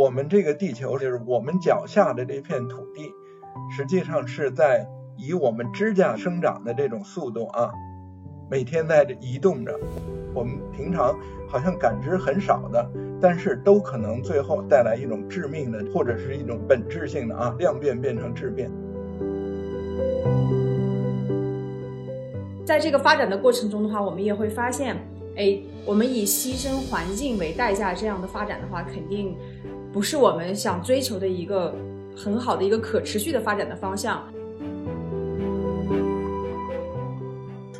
我们这个地球就是我们脚下的这片土地，实际上是在以我们指甲生长的这种速度啊，每天在这移动着。我们平常好像感知很少的，但是都可能最后带来一种致命的，或者是一种本质性的啊量变变成质变。在这个发展的过程中的话，我们也会发现，哎，我们以牺牲环境为代价这样的发展的话，肯定不是我们想追求的一个很好的一个可持续的发展的方向。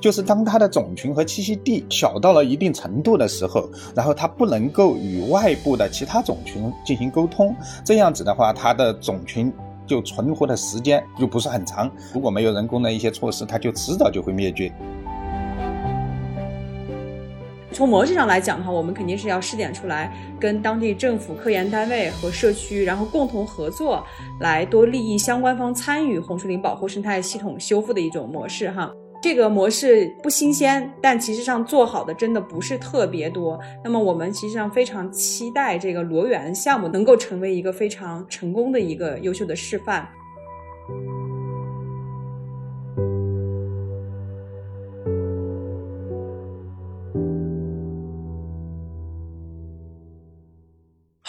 就是当它的种群和栖息地小到了一定程度的时候，然后它不能够与外部的其他种群进行沟通，这样子的话，它的种群就存活的时间就不是很长。如果没有人工的一些措施，它就迟早就会灭绝。从模式上来讲的话，我们肯定是要试点出来，跟当地政府、科研单位和社区，然后共同合作，来多利益相关方参与红树林保护生态系统修复的一种模式哈。这个模式不新鲜，但其实上做好的真的不是特别多。那么我们其实上非常期待这个罗源项目能够成为一个非常成功的一个优秀的示范。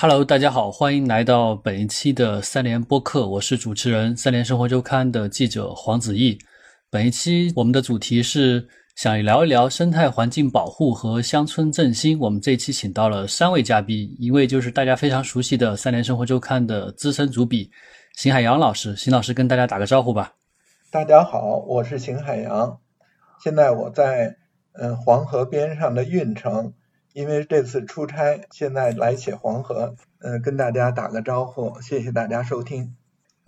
Hello，大家好，欢迎来到本一期的三联播客，我是主持人三联生活周刊的记者黄子毅。本一期我们的主题是想聊一聊生态环境保护和乡村振兴。我们这一期请到了三位嘉宾，一位就是大家非常熟悉的《三联生活周刊》的资深主笔邢海洋老师。邢老师跟大家打个招呼吧。大家好，我是邢海洋，现在我在嗯黄河边上的运城，因为这次出差，现在来写黄河，嗯，跟大家打个招呼，谢谢大家收听。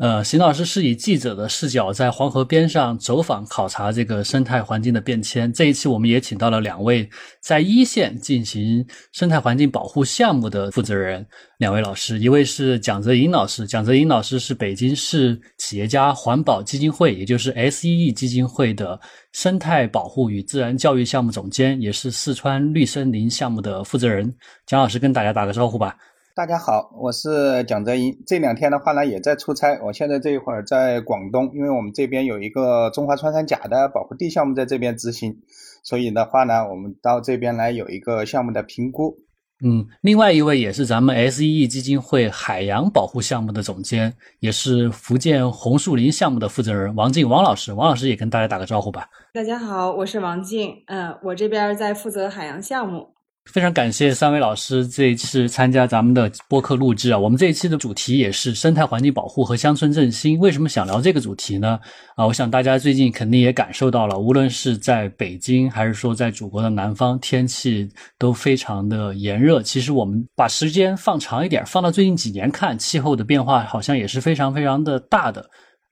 呃，邢老师是以记者的视角在黄河边上走访考察这个生态环境的变迁。这一期我们也请到了两位在一线进行生态环境保护项目的负责人，两位老师，一位是蒋泽英老师，蒋泽英老师是北京市企业家环保基金会，也就是 S E E 基金会的生态保护与自然教育项目总监，也是四川绿森林项目的负责人。蒋老师跟大家打个招呼吧。大家好，我是蒋泽英。这两天的话呢，也在出差。我现在这一会儿在广东，因为我们这边有一个中华穿山甲的保护地项目在这边执行，所以的话呢，我们到这边来有一个项目的评估。嗯，另外一位也是咱们 S E E 基金会海洋保护项目的总监，也是福建红树林项目的负责人王静王老师。王老师也跟大家打个招呼吧。大家好，我是王静。嗯，我这边在负责海洋项目。非常感谢三位老师这一次参加咱们的播客录制啊！我们这一期的主题也是生态环境保护和乡村振兴。为什么想聊这个主题呢？啊，我想大家最近肯定也感受到了，无论是在北京还是说在祖国的南方，天气都非常的炎热。其实我们把时间放长一点，放到最近几年看，气候的变化好像也是非常非常的大的。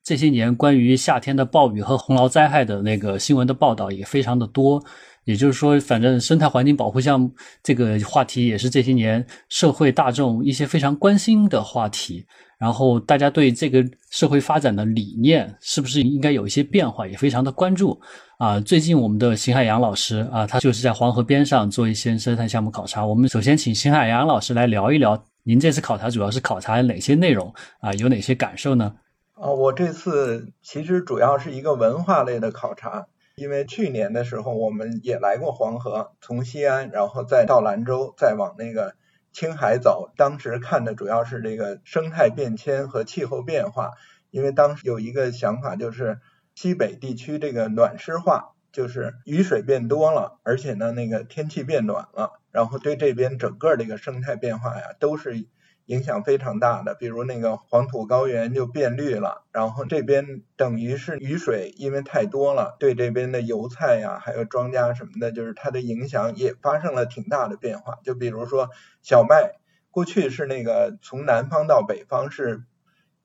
这些年关于夏天的暴雨和洪涝灾害的那个新闻的报道也非常的多。也就是说，反正生态环境保护项目这个话题也是这些年社会大众一些非常关心的话题。然后大家对这个社会发展的理念是不是应该有一些变化，也非常的关注。啊，最近我们的邢海洋老师啊，他就是在黄河边上做一些生态项目考察。我们首先请邢海洋老师来聊一聊，您这次考察主要是考察哪些内容啊？有哪些感受呢？啊，我这次其实主要是一个文化类的考察。因为去年的时候，我们也来过黄河，从西安，然后再到兰州，再往那个青海走。当时看的主要是这个生态变迁和气候变化。因为当时有一个想法，就是西北地区这个暖湿化，就是雨水变多了，而且呢，那个天气变暖了，然后对这边整个这个生态变化呀，都是。影响非常大的，比如那个黄土高原就变绿了，然后这边等于是雨水因为太多了，对这边的油菜呀，还有庄稼什么的，就是它的影响也发生了挺大的变化。就比如说小麦，过去是那个从南方到北方是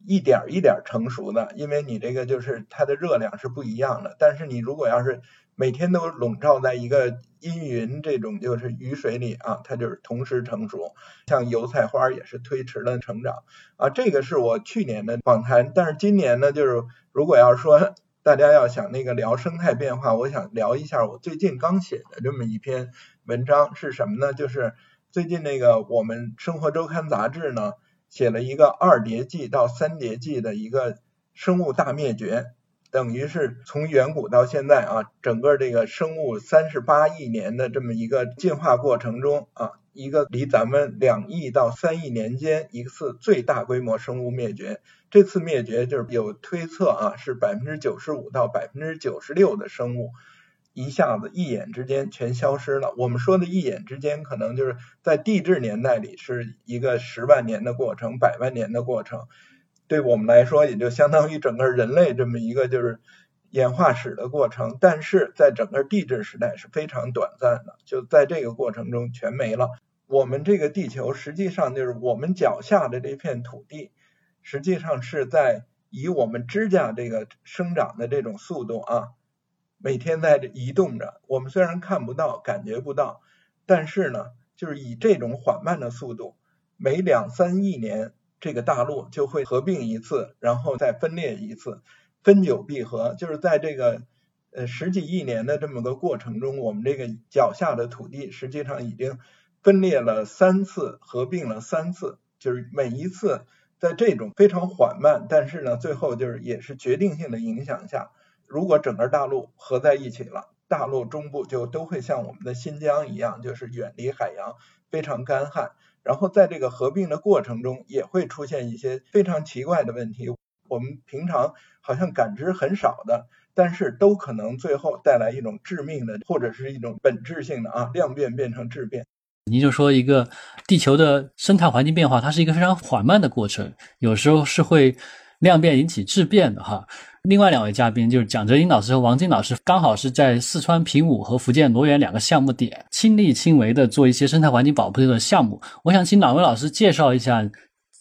一点一点成熟的，因为你这个就是它的热量是不一样的。但是你如果要是每天都笼罩在一个阴云这种就是雨水里啊，它就是同时成熟。像油菜花也是推迟了成长啊。这个是我去年的访谈，但是今年呢，就是如果要说 大家要想那个聊生态变化，我想聊一下我最近刚写的这么一篇文章是什么呢？就是最近那个我们生活周刊杂志呢写了一个二叠纪到三叠纪的一个生物大灭绝，等于是从远古到现在啊，整个这个生物三十八亿年的这么一个进化过程中啊，一个离咱们两亿到三亿年间一次最大规模生物灭绝。这次灭绝就是有推测啊，是百分之九十五到百分之九十六的生物。一下子一眼之间全消失了。我们说的一眼之间，可能就是在地质年代里是一个十万年的过程、百万年的过程，对我们来说也就相当于整个人类这么一个就是演化史的过程。但是在整个地质时代是非常短暂的，就在这个过程中全没了。我们这个地球实际上就是我们脚下的这片土地，实际上是在以我们指甲这个生长的这种速度啊。每天在移动着，我们虽然看不到、感觉不到，但是呢，就是以这种缓慢的速度，每两三亿年，这个大陆就会合并一次，然后再分裂一次，分久必合。就是在这个呃十几亿年的这么个过程中，我们这个脚下的土地实际上已经分裂了三次，合并了三次，就是每一次在这种非常缓慢，但是呢，最后就是也是决定性的影响下。如果整个大陆合在一起了，大陆中部就都会像我们的新疆一样，就是远离海洋，非常干旱。然后在这个合并的过程中，也会出现一些非常奇怪的问题，我们平常好像感知很少的，但是都可能最后带来一种致命的，或者是一种本质性的啊量变变成质变。您就说一个地球的生态环境变化，它是一个非常缓慢的过程，有时候是会量变引起质变的哈。另外两位嘉宾就是蒋哲英老师和王晶老师，刚好是在四川平武和福建罗源两个项目点亲力亲为的做一些生态环境保护的项目。我想请两位老师介绍一下，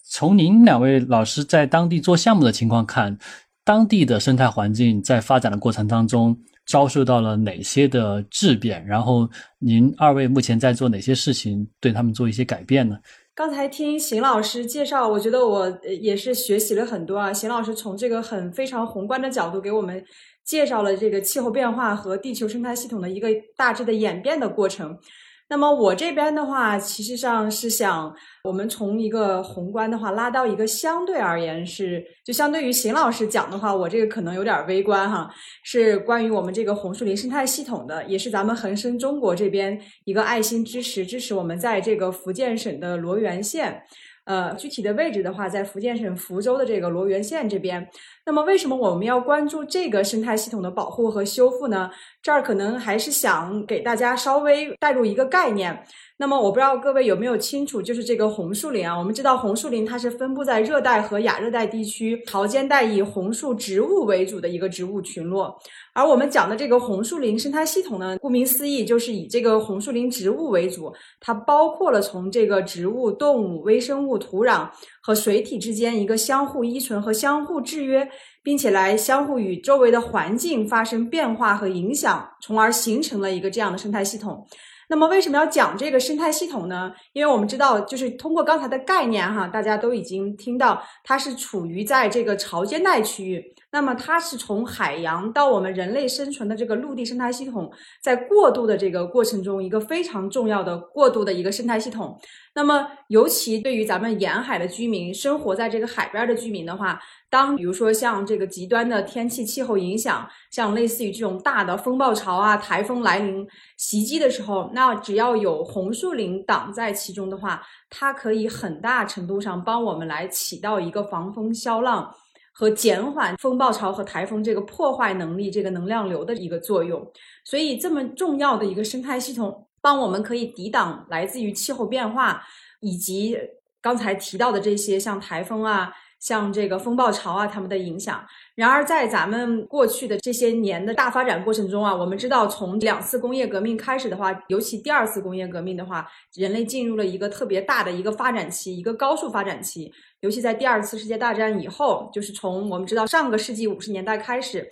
从您两位老师在当地做项目的情况看，当地的生态环境在发展的过程当中遭受到了哪些的质变？然后您二位目前在做哪些事情，对他们做一些改变呢？刚才听邢老师介绍，我觉得我也是学习了很多啊。邢老师从这个很非常宏观的角度给我们介绍了这个气候变化和地球生态系统的一个大致的演变的过程。那么我这边的话，其实上是想，我们从一个宏观的话拉到一个相对而言是，就相对于邢老师讲的话，我这个可能有点微观哈，是关于我们这个红树林生态系统的，也是咱们恒生中国这边一个爱心支持，支持我们在这个福建省的罗源县。呃，具体的位置的话，在福建省福州的这个罗源县这边。那么，为什么我们要关注这个生态系统的保护和修复呢？这儿可能还是想给大家稍微带入一个概念。那么，我不知道各位有没有清楚，就是这个红树林啊。我们知道红树林它是分布在热带和亚热带地区潮间带以红树植物为主的一个植物群落。而我们讲的这个红树林生态系统呢，顾名思义，就是以这个红树林植物为主，它包括了从这个植物、动物、微生物、土壤和水体之间一个相互依存和相互制约，并且来相互与周围的环境发生变化和影响，从而形成了一个这样的生态系统。那么为什么要讲这个生态系统呢？因为我们知道，就是通过刚才的概念哈，大家都已经听到，它是处于在这个潮间带区域。那么它是从海洋到我们人类生存的这个陆地生态系统，在过渡的这个过程中，一个非常重要的过渡的一个生态系统。那么尤其对于咱们沿海的居民，生活在这个海边的居民的话，当比如说像这个极端的天气气候影响，像类似于这种大的风暴潮啊、台风来临袭击的时候，那只要有红树林挡在其中的话，它可以很大程度上帮我们来起到一个防风消浪。和减缓风暴潮和台风这个破坏能力、这个能量流的一个作用，所以这么重要的一个生态系统，帮我们可以抵挡来自于气候变化以及刚才提到的这些像台风啊、像这个风暴潮啊他们的影响。然而，在咱们过去的这些年的大发展过程中啊，我们知道从两次工业革命开始的话，尤其第二次工业革命的话，人类进入了一个特别大的一个发展期，一个高速发展期。尤其在第二次世界大战以后，就是从我们知道上个世纪五十年代开始，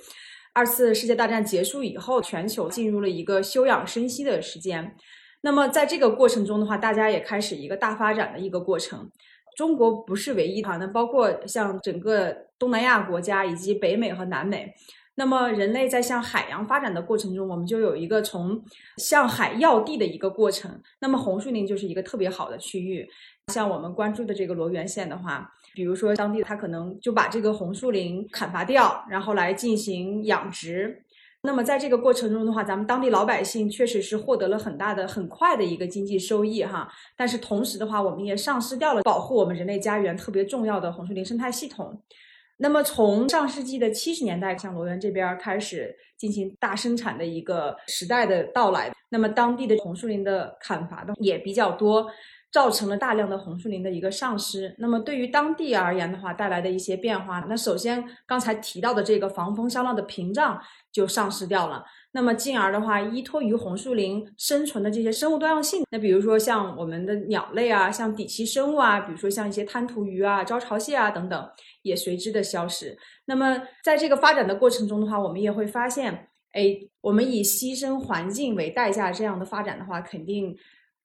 二次世界大战结束以后，全球进入了一个休养生息的时间。那么在这个过程中的话，大家也开始一个大发展的一个过程。中国不是唯一哈，那包括像整个东南亚国家以及北美和南美，那么人类在向海洋发展的过程中，我们就有一个从向海要地的一个过程。那么红树林就是一个特别好的区域。像我们关注的这个罗源县的话，比如说当地它可能就把这个红树林砍伐掉，然后来进行养殖。那么在这个过程中的话，咱们当地老百姓确实是获得了很大的、很快的一个经济收益哈。但是同时的话，我们也丧失掉了保护我们人类家园特别重要的红树林生态系统。那么从上世纪的七十年代，像罗源这边开始进行大生产的一个时代的到来，那么当地的红树林的砍伐的也比较多。造成了大量的红树林的一个丧失。那么对于当地而言的话，带来的一些变化，那首先刚才提到的这个防风消浪的屏障就丧失掉了。那么进而的话，依托于红树林生存的这些生物多样性，那比如说像我们的鸟类啊，像底栖生物啊，比如说像一些滩涂鱼啊、招潮蟹啊等等，也随之的消失。那么在这个发展的过程中的话，我们也会发现，哎，我们以牺牲环境为代价这样的发展的话，肯定。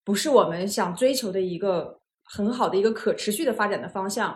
不是我们想追求的一个很好的一个可持续的发展的方向。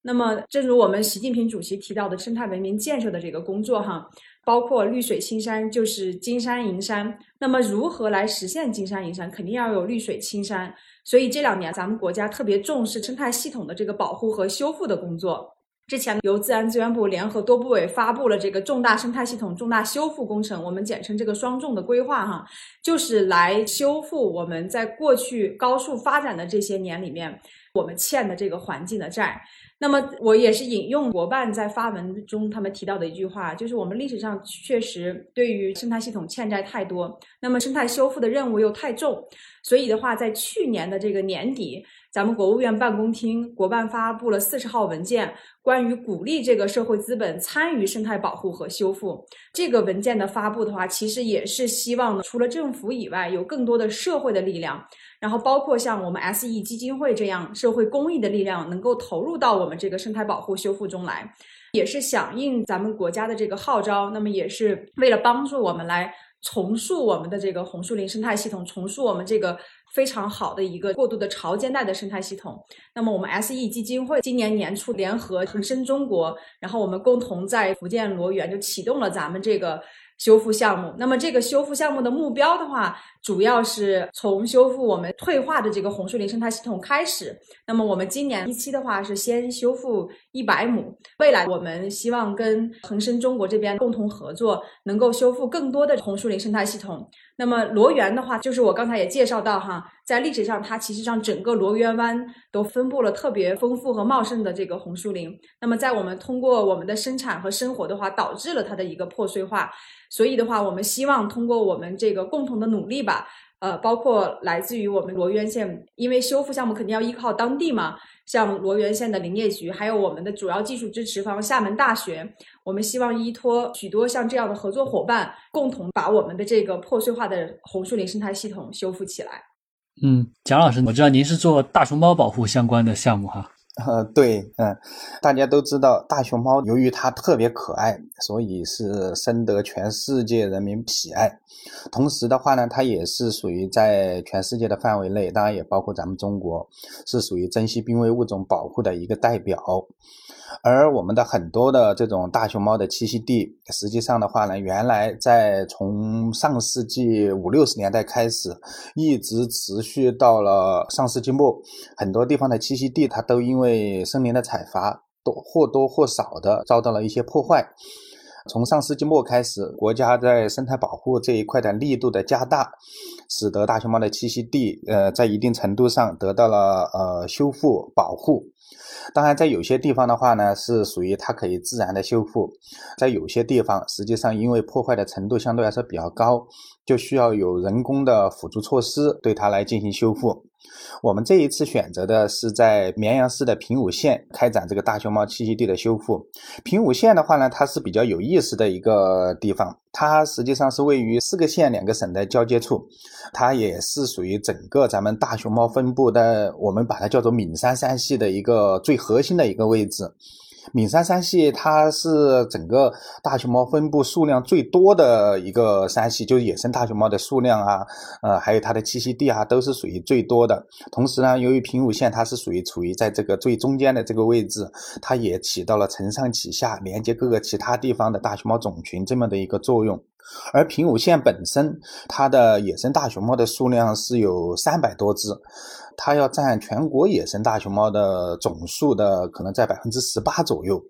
那么，正如我们习近平主席提到的生态文明建设的这个工作，哈，包括绿水青山就是金山银山。那么，如何来实现金山银山，肯定要有绿水青山。所以这两年，咱们国家特别重视生态系统的这个保护和修复的工作。之前由自然资源部联合多部委发布了这个重大生态系统重大修复工程，我们简称这个双重的规划哈，就是来修复我们在过去高速发展的这些年里面我们欠的这个环境的债。那么我也是引用国办在发文中他们提到的一句话，就是我们历史上确实对于生态系统欠债太多，那么生态修复的任务又太重，所以的话在去年的这个年底。咱们国务院办公厅国办发布了四十号文件，关于鼓励这个社会资本参与生态保护和修复。这个文件的发布的话，其实也是希望呢除了政府以外，有更多的社会的力量，然后包括像我们 S E 基金会这样社会公益的力量，能够投入到我们这个生态保护修复中来，也是响应咱们国家的这个号召。那么也是为了帮助我们来重塑我们的这个红树林生态系统，重塑我们这个。非常好的一个过渡的潮间带的生态系统。那么，我们 S E 基金会今年年初联合恒生中国，然后我们共同在福建罗源就启动了咱们这个。修复项目，那么这个修复项目的目标的话，主要是从修复我们退化的这个红树林生态系统开始。那么我们今年一期的话是先修复一百亩，未来我们希望跟恒生中国这边共同合作，能够修复更多的红树林生态系统。那么罗源的话，就是我刚才也介绍到哈，在历史上它其实上整个罗源湾都分布了特别丰富和茂盛的这个红树林。那么在我们通过我们的生产和生活的话，导致了它的一个破碎化。所以的话，我们希望通过我们这个共同的努力吧，呃，包括来自于我们罗源县，因为修复项目肯定要依靠当地嘛，像罗源县的林业局，还有我们的主要技术支持方厦门大学，我们希望依托许多像这样的合作伙伴，共同把我们的这个破碎化的红树林生态系统修复起来。嗯，蒋老师，我知道您是做大熊猫保护相关的项目哈。呃，对，嗯，大家都知道大熊猫，由于它特别可爱，所以是深得全世界人民喜爱。同时的话呢，它也是属于在全世界的范围内，当然也包括咱们中国，是属于珍稀濒危物种保护的一个代表。而我们的很多的这种大熊猫的栖息地，实际上的话呢，原来在从上世纪五六十年代开始，一直持续到了上世纪末，很多地方的栖息地它都因为森林的采伐，多或多或少的遭到了一些破坏。从上世纪末开始，国家在生态保护这一块的力度的加大，使得大熊猫的栖息地，呃，在一定程度上得到了呃修复保护。当然，在有些地方的话呢，是属于它可以自然的修复；在有些地方，实际上因为破坏的程度相对来说比较高，就需要有人工的辅助措施对它来进行修复。我们这一次选择的是在绵阳市的平武县开展这个大熊猫栖息地的修复。平武县的话呢，它是比较有意思的一个地方，它实际上是位于四个县两个省的交接处，它也是属于整个咱们大熊猫分布的，我们把它叫做岷山山系的一个最核心的一个位置。岷山山系它是整个大熊猫分布数量最多的一个山系，就是野生大熊猫的数量啊，呃，还有它的栖息地啊，都是属于最多的。同时呢，由于平武县它是属于处于在这个最中间的这个位置，它也起到了承上启下、连接各个其他地方的大熊猫种群这么的一个作用。而平武县本身，它的野生大熊猫的数量是有三百多只。它要占全国野生大熊猫的总数的可能在百分之十八左右，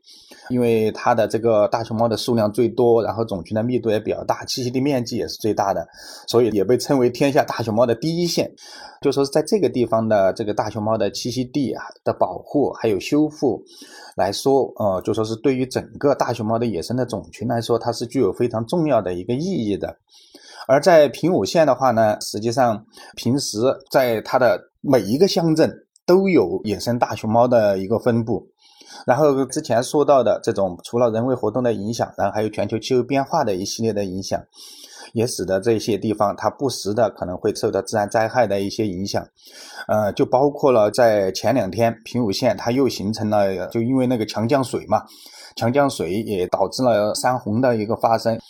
因为它的这个大熊猫的数量最多，然后种群的密度也比较大，栖息地面积也是最大的，所以也被称为天下大熊猫的第一县。就说是在这个地方的这个大熊猫的栖息地啊的保护还有修复来说，呃，就说是对于整个大熊猫的野生的种群来说，它是具有非常重要的一个意义的。而在平武县的话呢，实际上平时在它的每一个乡镇都有野生大熊猫的一个分布。然后之前说到的这种，除了人为活动的影响，然后还有全球气候变化的一系列的影响，也使得这些地方它不时的可能会受到自然灾害的一些影响。呃，就包括了在前两天平武县它又形成了，就因为那个强降水嘛，强降水也导致了山洪的一个发生。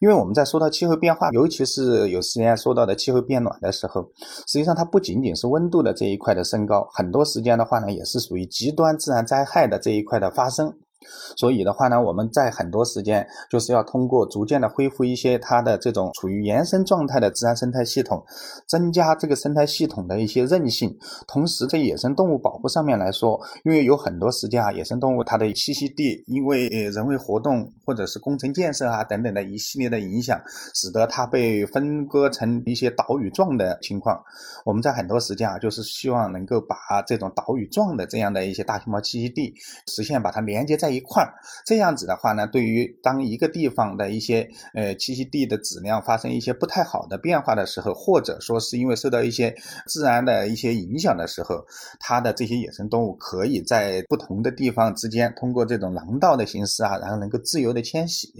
因为我们在说到气候变化，尤其是有时间说到的气候变暖的时候，实际上它不仅仅是温度的这一块的升高，很多时间的话呢，也是属于极端自然灾害的这一块的发生。所以的话呢，我们在很多时间就是要通过逐渐的恢复一些它的这种处于原生状态的自然生态系统，增加这个生态系统的一些韧性。同时，在野生动物保护上面来说，因为有很多时间啊，野生动物它的栖息地因为人为活动或者是工程建设啊等等的一系列的影响，使得它被分割成一些岛屿状的情况。我们在很多时间啊，就是希望能够把这种岛屿状的这样的一些大熊猫栖息地实现把它连接在在。一块儿，这样子的话呢，对于当一个地方的一些呃栖息地的质量发生一些不太好的变化的时候，或者说是因为受到一些自然的一些影响的时候，它的这些野生动物可以在不同的地方之间通过这种廊道的形式啊，然后能够自由的迁徙，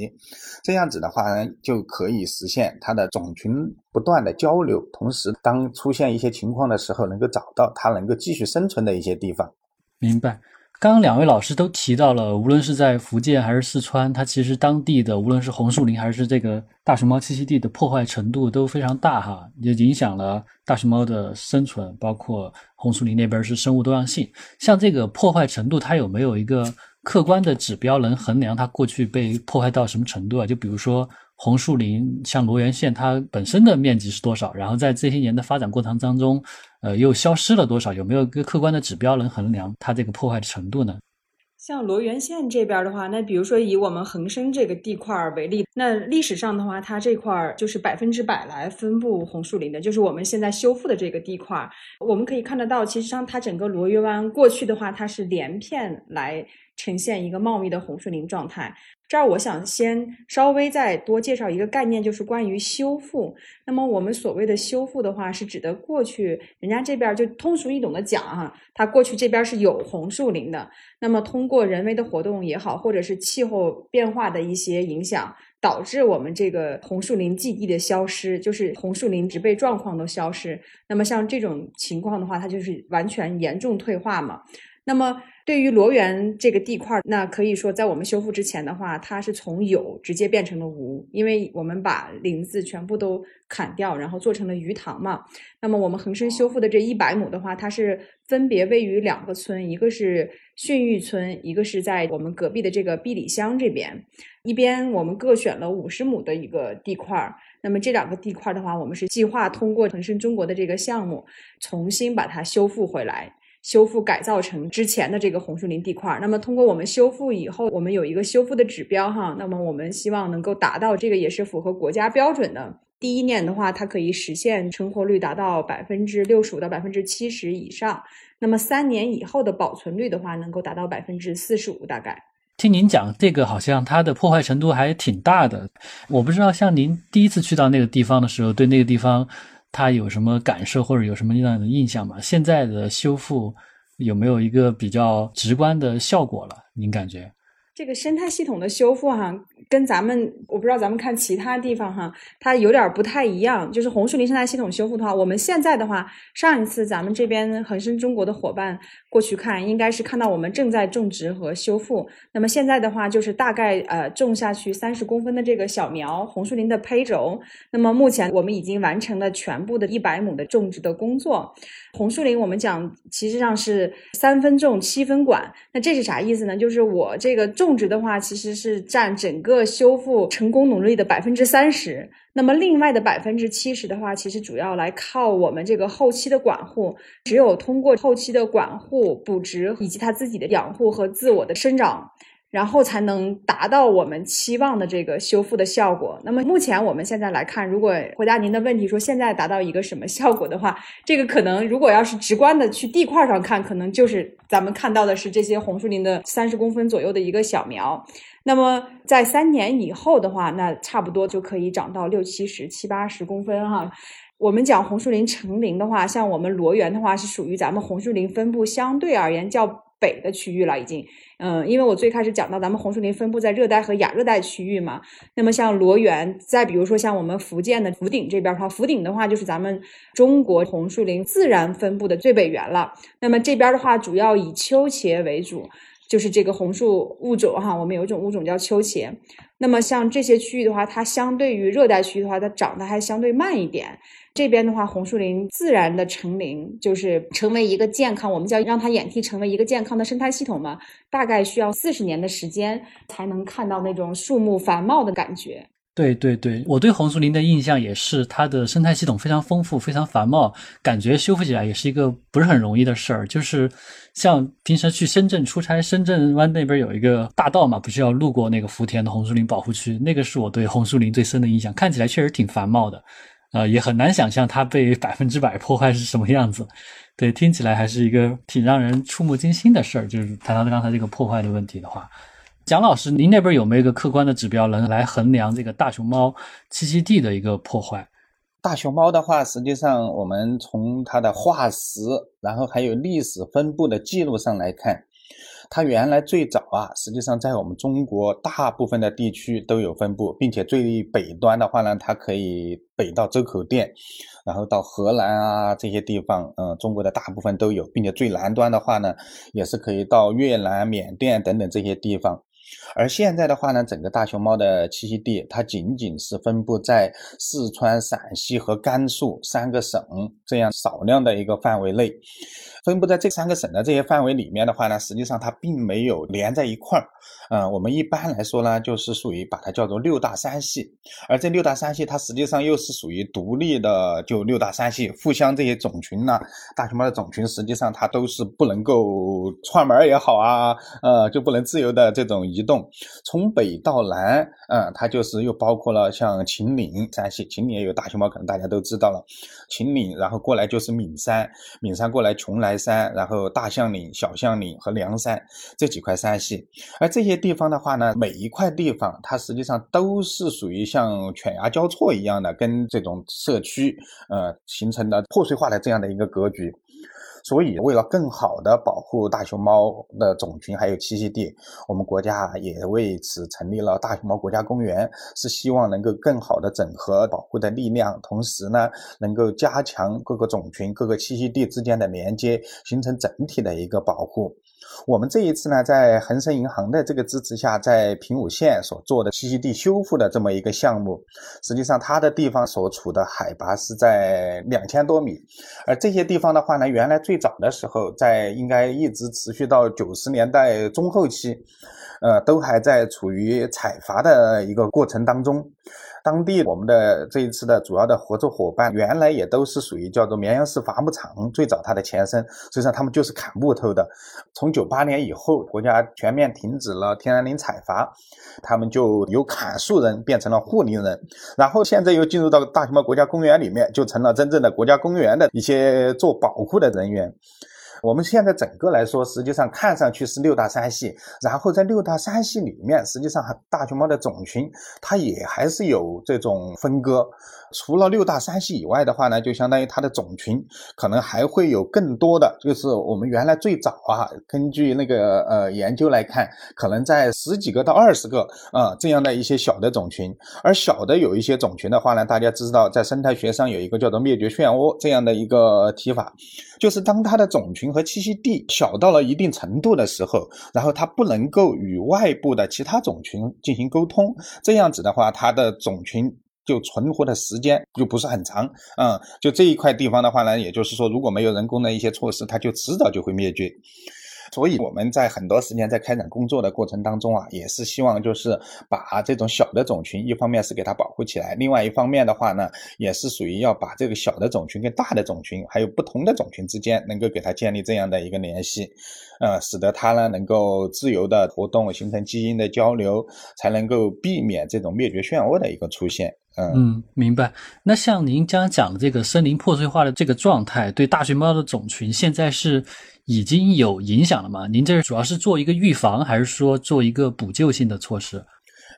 这样子的话呢，就可以实现它的种群不断的交流，同时当出现一些情况的时候，能够找到它能够继续生存的一些地方。明白。刚刚两位老师都提到了，无论是在福建还是四川，它其实当地的无论是红树林还是这个大熊猫栖息地的破坏程度都非常大哈，也影响了大熊猫的生存，包括红树林那边是生物多样性。像这个破坏程度，它有没有一个客观的指标能衡量它过去被破坏到什么程度啊？就比如说。红树林像罗源县，它本身的面积是多少？然后在这些年的发展过程当中，呃，又消失了多少？有没有一个客观的指标能衡量它这个破坏的程度呢？像罗源县这边的话，那比如说以我们恒生这个地块为例，那历史上的话，它这块就是百分之百来分布红树林的，就是我们现在修复的这个地块，我们可以看得到，其实上它整个罗源湾过去的话，它是连片来呈现一个茂密的红树林状态。这儿我想先稍微再多介绍一个概念，就是关于修复。那么我们所谓的修复的话，是指的过去人家这边就通俗易懂的讲哈，它过去这边是有红树林的。那么通过人为的活动也好，或者是气候变化的一些影响，导致我们这个红树林基地的消失，就是红树林植被状况都消失。那么像这种情况的话，它就是完全严重退化嘛。那么。对于罗源这个地块，那可以说在我们修复之前的话，它是从有直接变成了无，因为我们把林子全部都砍掉，然后做成了鱼塘嘛。那么我们恒生修复的这一百亩的话，它是分别位于两个村，一个是训育村，一个是在我们隔壁的这个碧里乡这边。一边我们各选了五十亩的一个地块，那么这两个地块的话，我们是计划通过恒生中国的这个项目，重新把它修复回来。修复改造成之前的这个红树林地块，那么通过我们修复以后，我们有一个修复的指标哈，那么我们希望能够达到这个也是符合国家标准的。第一年的话，它可以实现成活率达到百分之六十五到百分之七十以上，那么三年以后的保存率的话，能够达到百分之四十五大概。听您讲这个，好像它的破坏程度还挺大的。我不知道像您第一次去到那个地方的时候，对那个地方。他有什么感受或者有什么样的印象吗？现在的修复有没有一个比较直观的效果了？您感觉？这个生态系统的修复哈，跟咱们我不知道咱们看其他地方哈，它有点不太一样。就是红树林生态系统修复的话，我们现在的话，上一次咱们这边恒生中国的伙伴过去看，应该是看到我们正在种植和修复。那么现在的话，就是大概呃种下去三十公分的这个小苗红树林的胚种。那么目前我们已经完成了全部的一百亩的种植的工作。红树林我们讲，其实上是三分种七分管。那这是啥意思呢？就是我这个种植的话，其实是占整个修复成功努力的百分之三十。那么另外的百分之七十的话，其实主要来靠我们这个后期的管护。只有通过后期的管护、补植以及它自己的养护和自我的生长。然后才能达到我们期望的这个修复的效果。那么目前我们现在来看，如果回答您的问题说现在达到一个什么效果的话，这个可能如果要是直观的去地块上看，可能就是咱们看到的是这些红树林的三十公分左右的一个小苗。那么在三年以后的话，那差不多就可以长到六七十、七八十公分哈。我们讲红树林成林的话，像我们罗源的话，是属于咱们红树林分布相对而言较。北的区域了，已经，嗯，因为我最开始讲到咱们红树林分布在热带和亚热带区域嘛，那么像罗源，再比如说像我们福建的福鼎这边的话，福鼎的话就是咱们中国红树林自然分布的最北缘了。那么这边的话，主要以秋茄为主，就是这个红树物种哈，我们有一种物种叫秋茄。那么像这些区域的话，它相对于热带区域的话，它长得还相对慢一点。这边的话，红树林自然的成林，就是成为一个健康，我们叫让它演替成为一个健康的生态系统嘛，大概需要四十年的时间才能看到那种树木繁茂的感觉。对对对，我对红树林的印象也是它的生态系统非常丰富、非常繁茂，感觉修复起来也是一个不是很容易的事儿。就是像平时去深圳出差，深圳湾那边有一个大道嘛，不是要路过那个福田的红树林保护区，那个是我对红树林最深的印象，看起来确实挺繁茂的。啊，也很难想象它被百分之百破坏是什么样子。对，听起来还是一个挺让人触目惊心的事儿。就是谈到刚才这个破坏的问题的话，蒋老师，您那边有没有一个客观的指标能来衡量这个大熊猫栖息地的一个破坏？大熊猫的话，实际上我们从它的化石，然后还有历史分布的记录上来看。它原来最早啊，实际上在我们中国大部分的地区都有分布，并且最北端的话呢，它可以北到周口店，然后到荷兰啊这些地方，嗯，中国的大部分都有，并且最南端的话呢，也是可以到越南、缅甸等等这些地方。而现在的话呢，整个大熊猫的栖息地，它仅仅是分布在四川、陕西和甘肃三个省这样少量的一个范围内。分布在这三个省的这些范围里面的话呢，实际上它并没有连在一块儿。嗯，我们一般来说呢，就是属于把它叫做六大山系。而这六大山系，它实际上又是属于独立的，就六大山系互相这些种群呢，大熊猫的种群实际上它都是不能够串门也好啊，呃，就不能自由的这种移动。从北到南，嗯，它就是又包括了像秦岭山系，秦岭也有大熊猫，可能大家都知道了。秦岭，然后过来就是岷山，岷山过来邛崃山，然后大象岭、小象岭和梁山这几块山系，而这些地方的话呢，每一块地方它实际上都是属于像犬牙交错一样的，跟这种社区呃形成的破碎化的这样的一个格局。所以，为了更好的保护大熊猫的种群还有栖息地，我们国家也为此成立了大熊猫国家公园，是希望能够更好的整合保护的力量，同时呢，能够加强各个种群、各个栖息地之间的连接，形成整体的一个保护。我们这一次呢，在恒生银行的这个支持下，在平武县所做的栖息地修复的这么一个项目，实际上它的地方所处的海拔是在两千多米，而这些地方的话呢，原来最早的时候，在应该一直持续到九十年代中后期，呃，都还在处于采伐的一个过程当中。当地我们的这一次的主要的合作伙伴，原来也都是属于叫做绵阳市伐木厂，最早它的前身，实际上他们就是砍木头的。从九八年以后，国家全面停止了天然林采伐，他们就由砍树人变成了护林人，然后现在又进入到大熊猫国家公园里面，就成了真正的国家公园的一些做保护的人员。我们现在整个来说，实际上看上去是六大三系，然后在六大三系里面，实际上大熊猫的种群它也还是有这种分割。除了六大三系以外的话呢，就相当于它的种群可能还会有更多的，就是我们原来最早啊，根据那个呃研究来看，可能在十几个到二十个啊这样的一些小的种群。而小的有一些种群的话呢，大家知道在生态学上有一个叫做灭绝漩涡这样的一个提法，就是当它的种群和栖息地小到了一定程度的时候，然后它不能够与外部的其他种群进行沟通，这样子的话，它的种群。就存活的时间就不是很长，嗯，就这一块地方的话呢，也就是说，如果没有人工的一些措施，它就迟早就会灭绝。所以我们在很多时间在开展工作的过程当中啊，也是希望就是把这种小的种群，一方面是给它保护起来，另外一方面的话呢，也是属于要把这个小的种群跟大的种群，还有不同的种群之间，能够给它建立这样的一个联系，呃，使得它呢能够自由的活动，形成基因的交流，才能够避免这种灭绝漩涡的一个出现。嗯，明白。那像您刚刚讲的这个森林破碎化的这个状态，对大熊猫的种群现在是？已经有影响了吗？您这主要是做一个预防，还是说做一个补救性的措施？